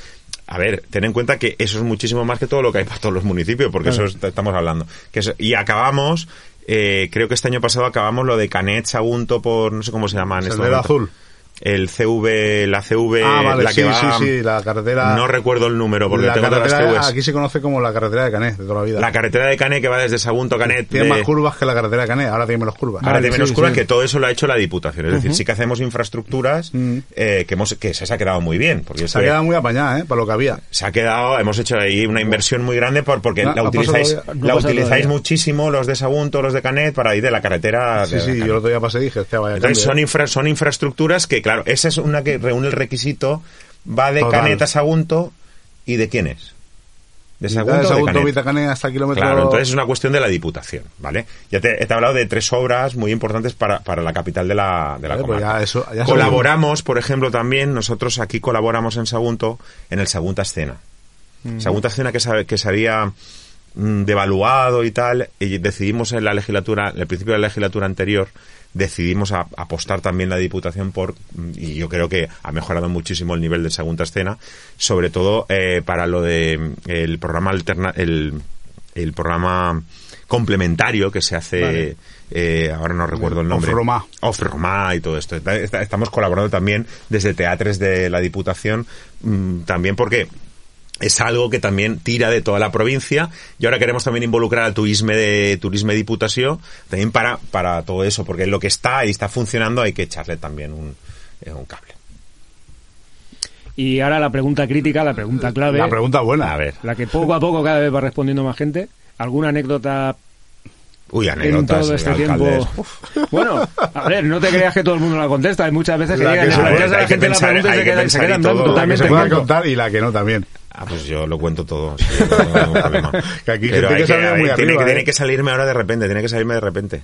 a ver, ten en cuenta que eso es muchísimo más que todo lo que hay para todos los municipios, porque eso es- estamos hablando. Que eso- y acabamos, eh, creo que este año pasado acabamos lo de Canet, Sagunto, por, no sé cómo se llama en este Sendero momento. azul. El CV, la CV, Ah, vale, la sí, que va, sí, sí, la carretera. no recuerdo el número porque la tengo todas las carretera, CVs. aquí se conoce como la carretera de Canet de toda la vida. La carretera de Canet que va desde Sagunto a Canet. tiene de- más curvas que la carretera de Canet, ahora tiene menos curvas. Ahora Vale, tiene menos sí, curvas sí. que todo eso lo ha hecho la Diputación. Es decir, sí que hacemos infraestructuras Mm. eh, que hemos que se ha quedado muy bien. Porque Se ha quedado muy apañada, ¿eh? Para lo que había. se ha quedado, hemos hecho ahí una inversión muy grande por, porque No, la utilizáis. No la utilizáis todavía. muchísimo los de Sagunto, los de Canet para ir de la carretera. Sí, de sí, la yo Canet. el otro día pasé y dije, hostia, vaya Entonces cambio, ¿eh? infra- son infraestructuras que, claro, esa es una que reúne el requisito, va de Total. Canet a Sagunto, ¿y de quién es? De Sagunto, de o de Sagunto, Canet. Hasta kilómetro... Claro, entonces es una cuestión de la Diputación, ¿vale? Ya te, he hablado de tres obras muy importantes para, para la capital de la, de la Vale, pues comarca. ya eso- ya colaboramos, por ejemplo, también, nosotros aquí colaboramos en Sagunto, en el Sagunta Escena. Mm. Sagunta Escena que, sabe, que se había mm, devaluado y tal, y decidimos en la legislatura, en el principio de la legislatura anterior, decidimos a- apostar también la Diputación por, y yo creo que ha mejorado muchísimo el nivel de segunda escena, sobre todo eh, para lo de mm, el programa alterna, el, el programa complementario que se hace, Vale. eh, ahora no recuerdo el nombre. Off-Roma. Off-Roma y todo esto. Está- está- Estamos colaborando también desde Teatres de la Diputación, mm, también porque es algo que también tira de toda la provincia y ahora queremos también involucrar al turismo de turismo Diputación también para para todo eso porque lo que está y está funcionando hay que echarle también un, eh, un cable Y ahora la pregunta crítica, la pregunta clave. La pregunta buena. a ver La que poco a poco cada vez va respondiendo más gente. ¿Alguna anécdota uy en anécdotas todo este tiempo? Bueno, a ver, no te creas que todo el mundo la contesta. Hay muchas veces que La llegan que a la hay casa, que la gente la pregunta y se que quedan, se quedan todo. dando La que totalmente se pueda contar y la que no también. Ah, pues yo lo cuento todo. sí, no tengo ningún problema. Que aquí Pero hay que muy tiene, arriba, ¿eh? tiene que salirme ahora de repente, tiene que salirme de repente.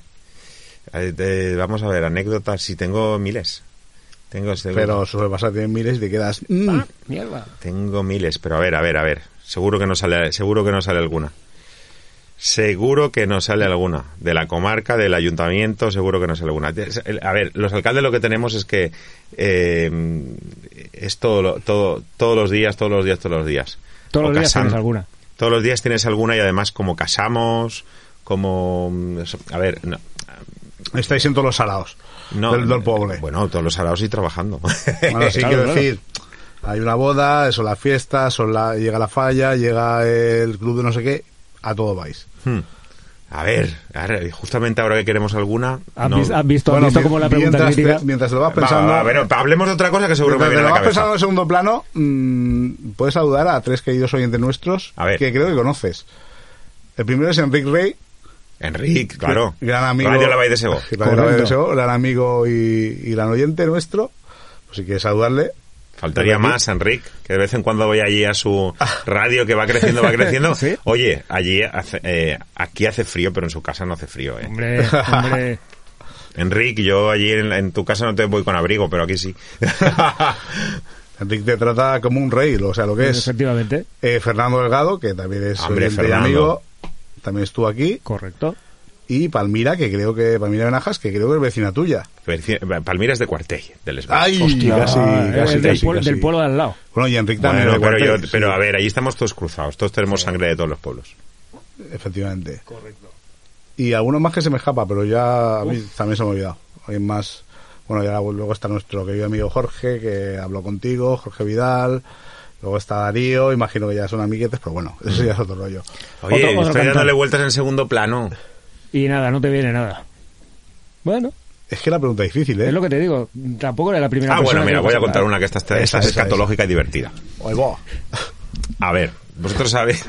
Vamos a ver, anécdotas, si tengo miles. Tengo, Pero suele pasar, tienes miles y te quedas... mm, Mierda. Tengo miles, pero a ver, a ver, a ver. Seguro que no sale, seguro que no sale alguna. Seguro que no sale alguna. De la comarca, del ayuntamiento, seguro que no sale alguna. A ver, los alcaldes lo que tenemos es que eh, es todo, lo- todo, todos los días, todos los días, todos los días. Todos O los días tienes alguna. Todos los días tienes alguna y además como casamos, como... A ver, no, Estáis en todos los salados no, del, del pueblo. Bueno, todos los salados y trabajando. Bueno, sí, Claro, quiero claro. decir, hay una boda, son las fiestas, son la, llega la falla, llega el club de no sé qué, a todo vais. Hmm. A ver, a ver, justamente ahora que queremos alguna... ¿Has, no- vis- has visto, has Bueno, visto cómo la pregunta mientras, crítica? te- mientras lo vas Va, pensando... va, pero hablemos de otra cosa que seguro me mientras viene lo a la vas pensando en segundo plano, mm, puedes saludar a tres queridos oyentes nuestros A ver. que creo que conoces. El primero es Enrique Rey, Enrique, claro. gran amigo. Radio La de Sego. Radio La de. Sego, gran amigo y, y gran oyente nuestro. Pues si quieres saludarle, Faltaría más, Enrique, que de vez en cuando voy allí a su radio que va creciendo, va creciendo. ¿Sí? Oye, allí hace, eh, aquí hace frío, pero en su casa no hace frío, ¿eh? Hombre, hombre. Enrique, yo allí en, en tu casa no te voy con abrigo, pero aquí sí. Enrique te trata como un rey, o sea, lo que es. Efectivamente. Eh, Fernando Delgado, que también es Hombre, Fernando. amigo, también estuvo aquí. Correcto. Y Palmira, que creo que, Palmira Benajas, que creo que es vecina tuya. Palmira es de Cuartell, del Esbel. ¡Ay! Hostia, casi, eh, casi, del, casi, pueblo- casi. del pueblo de al lado. Bueno, y Enrique también. Bueno, pero, yo, a ver, allí estamos todos cruzados, todos tenemos sangre de todos los pueblos. Efectivamente. Correcto. Y algunos más que se me escapa, pero ya a mí también se me ha olvidado. Hay más. Bueno, ya luego está nuestro querido amigo Jorge, que habló contigo, Jorge Vidal. Luego está Darío, imagino que ya son amiguetes, pero bueno, eso ya es otro rollo. Oye, Otro- otro estoy dándole vueltas en segundo plano. Y nada, no te viene nada. Bueno, Es que la pregunta es difícil, ¿eh? es lo que te digo. Tampoco era la primera Ah, persona bueno, mira, voy a contar una que esta, esta, Esa, esta esa, es escatológica y divertida. A ver, vosotros sabéis,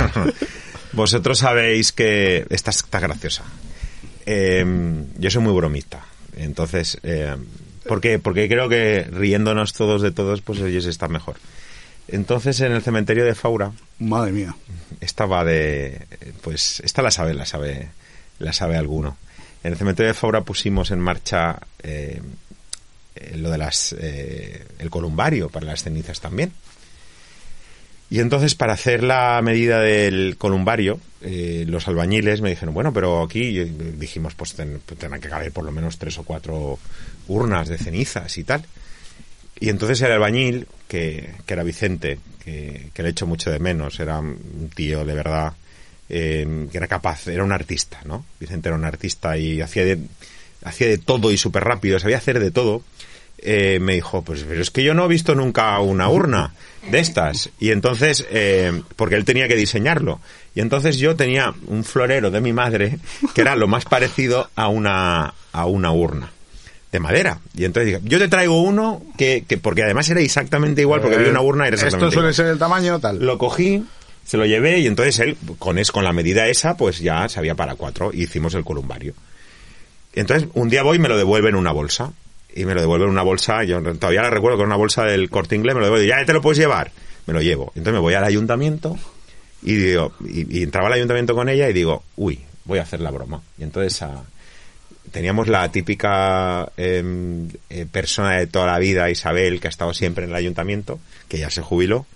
vosotros sabéis que esta está graciosa. Eh, yo soy muy bromista, entonces, eh, ¿por qué? Porque creo que riéndonos todos de todos, pues ellos está mejor. Entonces, en el cementerio de Faura Madre mía. estaba de, pues, esta la sabe, la sabe, la sabe alguno. En el cementerio de Faura pusimos en marcha eh, lo de las, eh, el columbario para las cenizas también. Y entonces, para hacer la medida del columbario, eh, los albañiles me dijeron, bueno, pero aquí eh, dijimos, pues ten- pues tendrán que caber por lo menos tres o cuatro urnas de cenizas y tal. Y entonces el albañil, que, que era Vicente, que, que le echo mucho de menos, era un tío de verdad, eh, que era capaz, era un artista, ¿no? Vicente era un artista y hacía de, hacía de todo y súper rápido, sabía hacer de todo. Eh, me dijo, pues pero es que yo no he visto nunca una urna de estas. Y entonces, eh, porque él tenía que diseñarlo. Y entonces yo tenía un florero de mi madre que era lo más parecido a una, a una urna de madera. Y entonces dije, yo te traigo uno que, que porque además era exactamente igual, porque vi una urna y era Esto suele igual. ser el tamaño tal. Lo cogí, se lo llevé y entonces él, con, es, con la medida esa, pues ya sabía para cuatro y hicimos el columbario. Entonces un día voy y me lo devuelven en una bolsa. Y me lo devuelven en una bolsa, yo todavía la recuerdo con una bolsa del corte inglés, me lo devuelven, ya te lo puedes llevar. Me lo llevo. Entonces me voy al ayuntamiento y digo, y, y entraba al ayuntamiento con ella y digo, uy, voy a hacer la broma. Y entonces a- teníamos la típica em, eh, persona de toda la vida, Isabel, que ha estado siempre en el ayuntamiento, que ya se jubiló,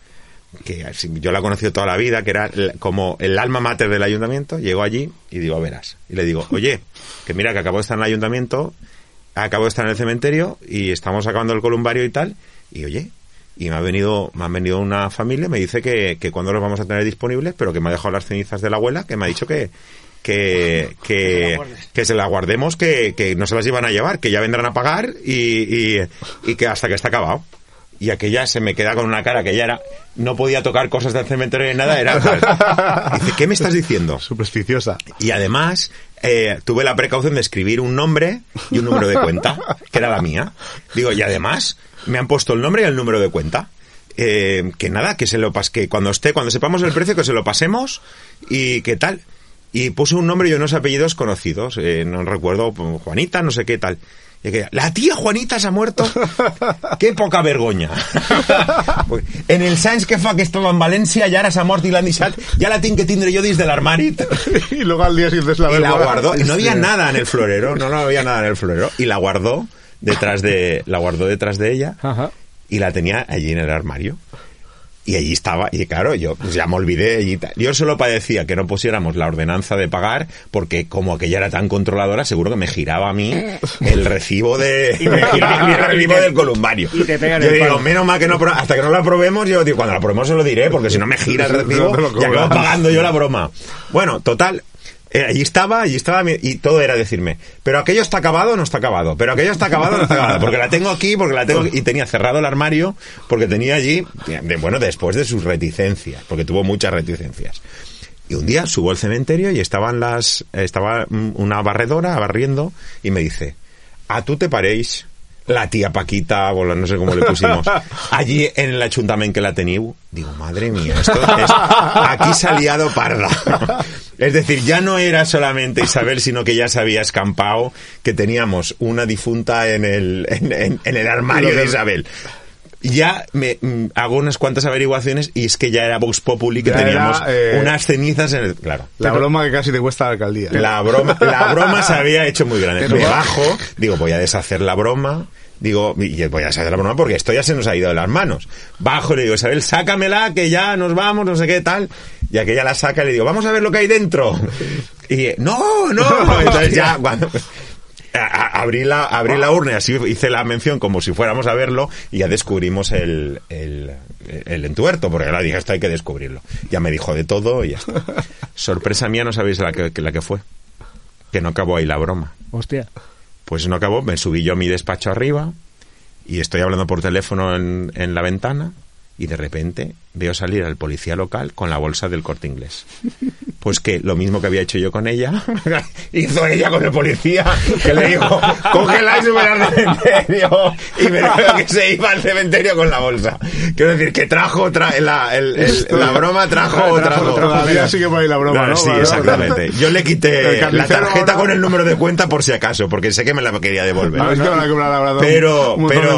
que yo la he conocido toda la vida, que era como el alma mater del ayuntamiento, llegó allí y digo, verás. Y le digo, oye, que mira que acabo de estar en el ayuntamiento, acabo de estar en el cementerio y estamos acabando el columbario y tal. Y oye, y me ha venido, me han venido una familia, me dice que, que cuando los vamos a tener disponibles, pero que me ha dejado las cenizas de la abuela, que me ha dicho que, que, que, que se las guardemos, que, que no se las iban a llevar, que ya vendrán a pagar y, y, y que hasta que está acabado. Y aquella se me queda con una cara que ya era, no podía tocar cosas del cementerio ni nada, era. Dice, ¿qué me estás diciendo? Supersticiosa. Y además, eh, tuve la precaución de escribir un nombre y un número de cuenta, que era la mía. Digo, y además, me han puesto el nombre y el número de cuenta. Eh, que nada, que se lo pas que cuando esté, cuando sepamos el precio, que se lo pasemos y qué tal. Y puse un nombre y unos apellidos conocidos, eh, no recuerdo, Juanita, no sé qué tal. Y que, la tía Juanita se ha muerto. Qué poca vergonya. Pues, en el Science que fa que estaba en Valencia y ahora se ha muerto y la han deixat, ya la tinc que tindre yo desde el armario. y luego al día siguiente la Y la vergüenza. guardó. Y no había nada en el florero. No, no había nada en el florero. Y la guardó detrás de, la guardó detrás de ella. Ajá. Y la tenía allí en el armario. Y allí estaba, y claro, yo pues ya me olvidé. Y tal. yo solo padecía que no pusiéramos la ordenanza de pagar, porque como aquella era tan controladora, seguro que me giraba a mí el recibo de Y me giraba a mí el recibo del columbario. y te pega en yo el digo, palo. menos mal que no, hasta que no la probemos, yo digo, cuando la probemos se lo diré, porque si no me gira el No recibo lo y acabo pagando yo la broma. Bueno, total, eh, allí estaba, allí estaba, y todo era decirme, pero aquello está acabado o no está acabado, pero aquello está acabado o no está acabado, porque la tengo aquí, porque la tengo, y tenía cerrado el armario, porque tenía allí, bueno, después de sus reticencias, porque tuvo muchas reticencias. Y un día subo al cementerio y estaban las, estaba una barredora barriendo y me dice, a tú te paréis la tía Paquita, o la- no sé cómo le pusimos, allí en el ayuntamiento que la teniu. Digo, madre mía, esto es, aquí se ha liado parda. Es decir, ya no era solamente Isabel, sino que ya se había escampado que teníamos una difunta en el, en, en- en el armario de Isabel. Ya me mm, hago unas cuantas averiguaciones y es que ya era Vox Populi que Ya era, teníamos eh, unas cenizas en el... Claro. La broma que casi te cuesta la alcaldía. La broma, la broma se había hecho muy grande. Pero Me va- bajo, digo, voy a deshacer la broma. Digo, y voy a deshacer la broma porque esto ya se nos ha ido de las manos. Bajo y le digo, Isabel, sácamela, que ya nos vamos, no sé qué tal. Y aquella la saca y le digo, vamos a ver lo que hay dentro. Y, no, no. Entonces ya, cuando, a- abrí la, abrí la urna y así hice la mención como si fuéramos a verlo y ya descubrimos el, el, el entuerto, porque ahora dije, esto hay que descubrirlo. Ya me dijo de todo y ya está. Sorpresa mía, no sabéis la que, la que fue. Que no acabó ahí la broma. Hostia. Pues no acabó, me subí yo a mi despacho arriba y estoy hablando por teléfono en, en la ventana y de repente veo salir al policía local con la bolsa del corte inglés. Pues que lo mismo que había hecho yo con ella, hizo ella con el policía, que le dijo, cógela y súbela al cementerio. Y me veo que se iba al cementerio con la bolsa. Quiero decir, que trajo, tra- la, el- el- la broma trajo, trajo. Todavía sigue por ahí la broma, ¿no? Sí, exactamente. Yo le quité la tarjeta con el número de cuenta por si acaso, porque sé que me la quería devolver. Te Pero, pero,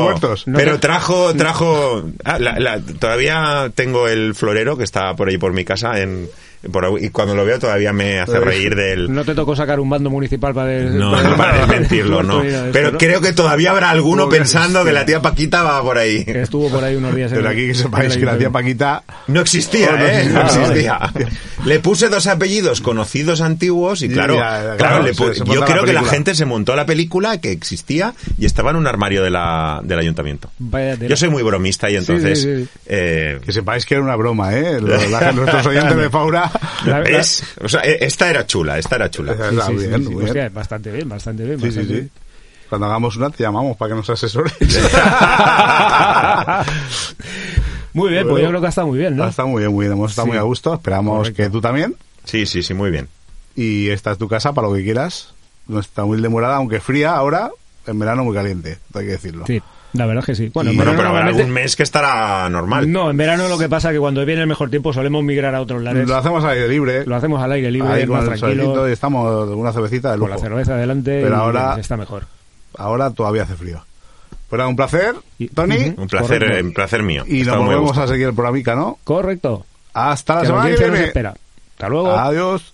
pero trajo, trajo, ah, la- la- todavía tengo el florero que está por ahí por mi casa en, por y cuando lo veo todavía me hace reír del, No te tocó sacar un bando municipal para... des- no, no para desmentirlo, no. De Pero esto, ¿no? creo que todavía habrá alguno que- pensando que la tía Paquita va por ahí. Que estuvo por ahí unos días en Pero aquí que sepáis que la tía. Paquita No existía, No, no ¿eh? No existía, existía. Le puse dos apellidos conocidos antiguos y claro, ya, ya, claro, claro, le se- pu- se yo la creo que la gente se montó la película que existía y estaba en un armario de la, del ayuntamiento. Vaya. Yo soy muy bromista y entonces... sí, sí. eh, que sepáis que era una broma, ¿eh? Los- la- nuestros oyentes de Faura. La- la- ¿Ves? O sea, eh, esta era chula, esta era chula. Está Sí, sí, bien, sí, sí. muy bien. Hostia, bastante bien, bastante bien. Sí, sí, bastante sí. bien. Cuando hagamos una te llamamos para que nos asesores. Muy bien, pues yo creo que ha estado muy bien, ¿no? Está muy bien, muy bien. Hemos estado Sí. muy a gusto. Esperamos Correcto. que tú también. Sí, sí, sí, muy bien. Y esta es tu casa para lo que quieras. Nuestra humilde morada, aunque fría ahora, en verano muy caliente, hay que decirlo. Sí, la verdad es que sí. Bueno, Y- en Bueno, pero habrá algún mes que estará normal. No, en verano lo que pasa es que cuando viene el mejor tiempo solemos migrar a otros lares. Lo hacemos al aire libre. Lo hacemos al aire libre, ahí con más tranquilo, y estamos con una cervecita de con lujo. la cerveza adelante Pero y ahora- bien, está mejor. Ahora todavía hace frío. Pues nada, un placer, Tony. Un placer, Correcto. un placer mío. Y nos volvemos a seguir el programica, ¿no? Correcto. Hasta la que semana que nos viene. espera. Hasta luego. Adiós.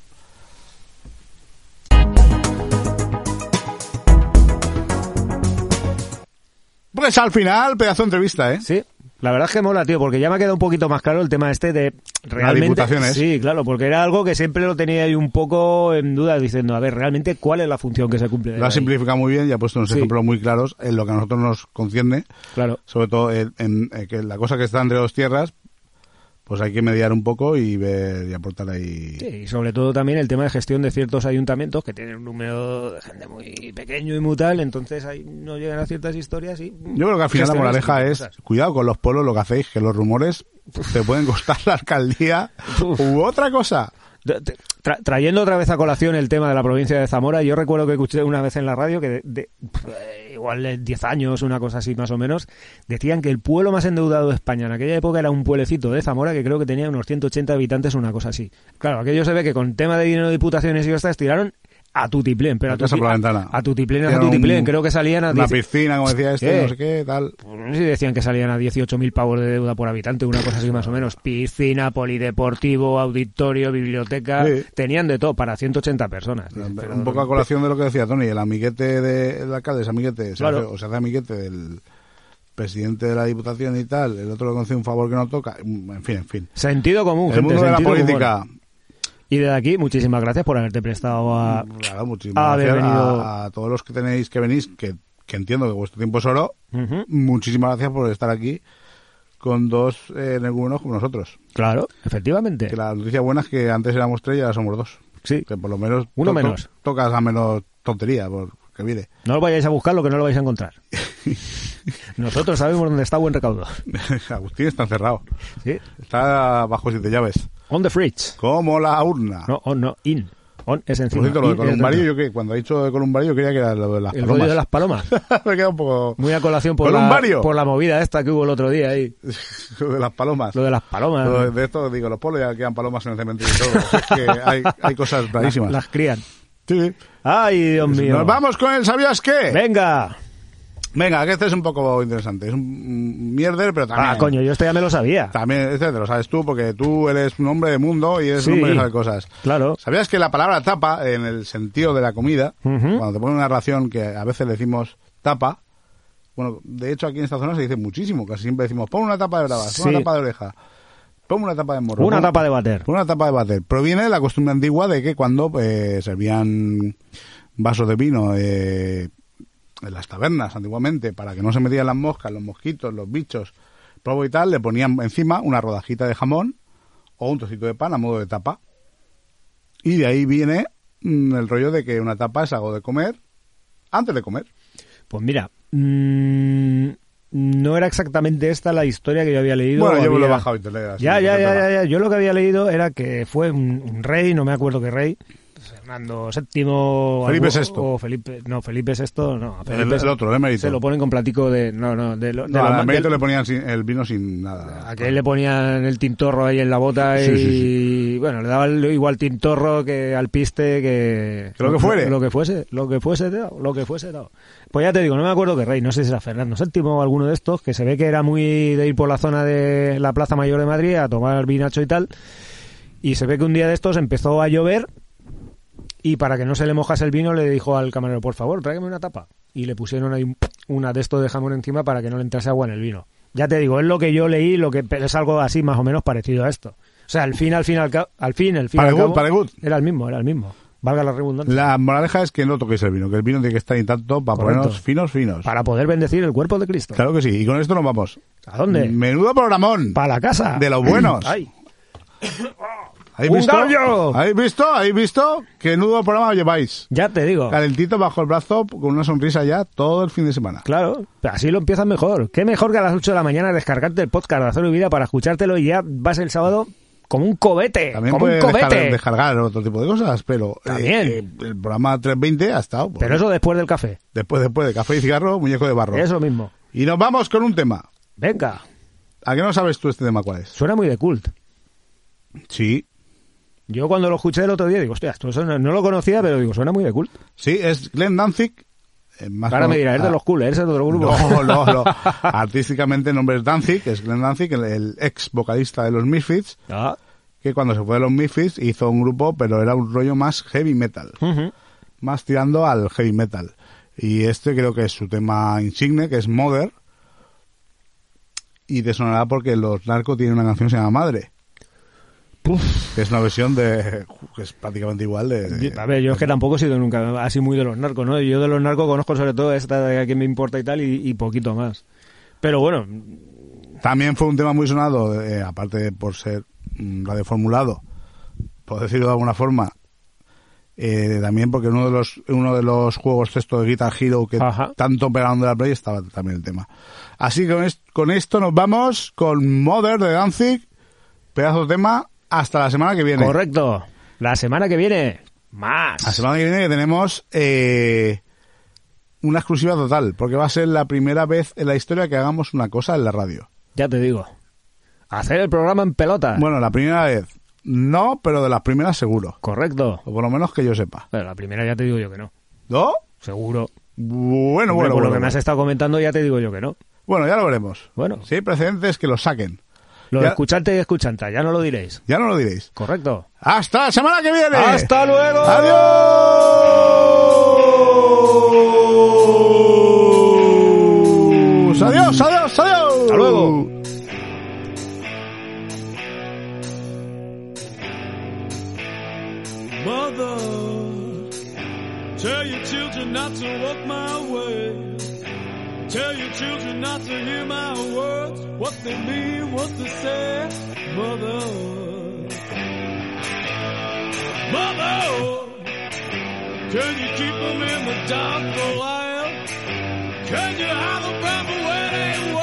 Pues al final, pedazo de entrevista, ¿eh? Sí, La verdad es que mola, tío, porque ya me ha quedado un poquito más claro el tema este de realmente. diputaciones. Sí, claro, porque era algo que siempre lo tenía ahí un poco en duda, diciendo, a ver, realmente cuál es la función que se cumple. Lo ha simplificado muy bien y ha puesto unos Sí. ejemplos muy claros en lo que a nosotros nos concierne, Claro. sobre todo en, en- en que la cosa que está entre dos tierras, pues hay que mediar un poco y ver y aportar ahí. Sí, y sobre todo también el tema de gestión de ciertos ayuntamientos que tienen un número de gente muy pequeño y muy tal, entonces ahí no llegan a ciertas historias y... Yo creo que al final la moraleja es, cosas. cuidado con los pueblos, lo que hacéis, que los rumores te pueden costar la alcaldía Uf. u otra cosa. Trayendo otra vez a colación el tema de la provincia de Zamora, yo recuerdo que escuché una vez en la radio que de, de- eh, igual de 10 años, una cosa así más o menos, decían que el pueblo más endeudado de España en aquella época era un pueblecito de Zamora que creo que tenía unos 180 habitantes, una cosa así. Claro, aquello se ve que con tema de dinero de diputaciones y estas tiraron a tutiplén, pero a, por la ventana. a tutiplén, a tutiplén, creo que salían a Una 10 piscina, como decía este, ¿Qué? no sé qué, tal. pues no sé si decían que salían a 18.000 pavos de deuda por habitante, una cosa así más o menos. Piscina, polideportivo, auditorio, biblioteca. Sí. Tenían de todo para 180 personas. Pero- un poco a colación de lo que decía Tony, el amiguete del alcalde es amiguete, se Claro. hace- o se hace amiguete del presidente de la diputación y tal, el otro le concede un favor que no toca, en fin, en fin. Sentido común, el gente, mundo de la política, común. Y desde aquí, muchísimas gracias por haberte prestado a... claro, haber venido- a, a todos los que tenéis que venís, que, que entiendo que vuestro tiempo es oro, muchísimas gracias por estar aquí con dos eh, energúmenos como nosotros. Claro, efectivamente. Que la noticia buena es que antes éramos tres y ahora somos dos. Sí. Que por lo menos Uno to- to- menos. tocas a menos tontería, porque mire. No lo vayáis a buscar lo que no lo vais a encontrar. Nosotros sabemos dónde está buen recaudo. Agustín está encerrado. ¿Sí? Está bajo siete llaves. On the fridge. Como la urna. No, on, no, in. On es Por encima. cierto, lo de Columbario, yo que cuando ha dicho de Columbario, yo creía que era lo de las El palomas. rollo de las palomas. Me queda un poco... Muy a colación por la, por la movida esta que hubo el otro día ahí. lo de las palomas. Lo de las palomas. Lo de, de esto, digo, los pueblos ya quedan palomas en el cementerio y todo. Es que hay, hay cosas rarísimas. Las crían. Sí. Ay, Dios mío. Nos vamos con el ¿sabías qué? Venga. Venga, que este es un poco interesante. Es un mierder, pero también... Ah, coño, yo esto ya me lo sabía. También, este te lo sabes tú, porque tú eres un hombre de mundo y eres Sí. un hombre que sabe cosas. Claro. ¿Sabías que la palabra tapa, en el sentido de la comida, cuando te ponen una ración que a veces le decimos tapa, bueno, de hecho aquí en esta zona se dice muchísimo, casi siempre decimos pon una tapa de bravas, pon Sí. una tapa de oreja, pon una tapa de morro. Una pon- tapa de bater. pon una tapa de bater. Proviene de la costumbre antigua de que cuando eh, servían vasos de vino eh, en las tabernas antiguamente, para que no se metieran las moscas, los mosquitos, los bichos, polvo y tal, le ponían encima una rodajita de jamón o un trocito de pan a modo de tapa. Y de ahí viene mm, el rollo de que una tapa es algo de comer antes de comer. Pues mira, mm, no era exactamente esta la historia que yo había leído. bueno, yo me lo he había- bajado internet. así, Ya, ya, ya, ya, ya. Yo lo que había leído era que fue un, un rey, no me acuerdo qué rey, Fernando VII Felipe algo- VI. o Felipe, no, Felipe VI, no. El, Felipe el otro, el emérito. Se lo ponen con platico de, no, no, de, lo, de No, lo al ma- emérito del- le ponían sin- el vino sin nada. a que le ponían el tintorro ahí en la bota Sí, y sí, bueno, le daban igual tintorro que al piste que... Que lo que fuere. Lo, que fuese, lo que fuese, lo que fuese. Pues ya te digo, no me acuerdo qué rey, no sé si era Fernando VII o alguno de estos, que se ve que era muy de ir por la zona de la Plaza Mayor de Madrid a tomar vinacho y tal, y se ve que un día de estos empezó a llover y para que no se le mojase el vino le dijo al camarero, por favor, tráigame una tapa. Y le pusieron ahí un- una de estos de jamón encima para que no le entrase agua en el vino. Ya te digo, es lo que yo leí, lo que es algo así más o menos parecido a esto. O sea, al fin, al fin, al, ca- al fin, el fin, al Paregut, cabo, paregut. era el mismo, era el mismo. Valga la redundancia. La moraleja es que no toquéis el vino, que el vino tiene que estar intacto para Correcto. ponernos finos, finos. Para poder bendecir el cuerpo de Cristo. Claro que sí, y con esto nos vamos. ¿A dónde? Menudo programón. Para la casa. De los buenos. Ay, ¿Habéis ¡Un visto? gallo! ¿Habéis visto? ¿Habéis visto? ¿Qué nudo programa lleváis? ya te digo. Calentito bajo el brazo, con una sonrisa ya todo el fin de semana. Claro, así lo empiezas mejor. Qué mejor que a las 8 de la mañana descargarte el podcast de Hacer Vida para escuchártelo y ya vas el sábado como un cobete. También como un cobete. descargar, descargar otro tipo de cosas, pero eh, También. eh, el programa 320 ha estado. pues, Pero eso después del café. Después, después de café y cigarro, muñeco de barro. Es lo mismo. Y nos vamos con un tema. Venga, ¿A qué no sabes tú este tema cuál es? suena muy de cult. Sí, Yo cuando lo escuché el otro día digo, hostia, esto no lo conocía, pero digo, suena muy de cult. sí, es Glenn Danzig. eh, más Ahora me dirás, es de ah, los coolers, es de otro grupo. No, no, no. Artísticamente el nombre es Danzig, es Glenn Danzig, el, el ex vocalista de los Misfits, Ah, que cuando se fue de los Misfits hizo un grupo, pero era un rollo más heavy metal, más tirando al heavy metal. Y este creo que es su tema insigne, que es Mother. y te sonará porque los narcos tienen una canción que se llama Madre. Es una versión de. que es prácticamente igual de. A ver, yo es que tampoco he sido nunca así muy de los narcos, ¿no? Yo de los narcos conozco sobre todo esta de a quién me importa y tal, y, y poquito más. Pero bueno, También fue un tema muy sonado, eh, aparte por ser radioformulado, por decirlo de alguna forma. eh, también porque uno de los uno de los juegos texto de Guitar Hero que Ajá. tanto pegaron de la Play estaba también el tema. Así que con, est- con esto nos vamos con Mother de Danzig, pedazo de tema, hasta la semana que viene. correcto. La semana que viene, más. La semana que viene que tenemos eh, una exclusiva total, porque va a ser la primera vez en la historia que hagamos una cosa en la radio. Ya te digo. Hacer el programa en pelota. Bueno, la primera vez no, pero de las primeras seguro. Correcto. O por lo menos que yo sepa. Pero la primera ya te digo yo que no. ¿No? Seguro. Bueno, Hombre, bueno, por bueno. lo que me has estado comentando ya te digo yo que no. Bueno, ya lo veremos. Bueno. Si hay precedentes, que los saquen. Lo Ya- escuchante y escuchanta, ya no lo diréis. Ya no lo diréis. Correcto. ¡Hasta la semana que viene! ¡Hasta luego! ¡Adiós! ¡Adiós, adiós, adiós! ¡Hasta luego! Mother, tell your children not to walk my way. Tell your children not to hear my words, what they mean, what they say. Mother, Mother, can you keep them in the dark for a while? Can you hide them from the wedding world?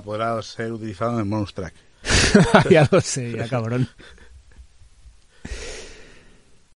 Podrá ser utilizado en el bonus track. ya lo sé, ya cabrón.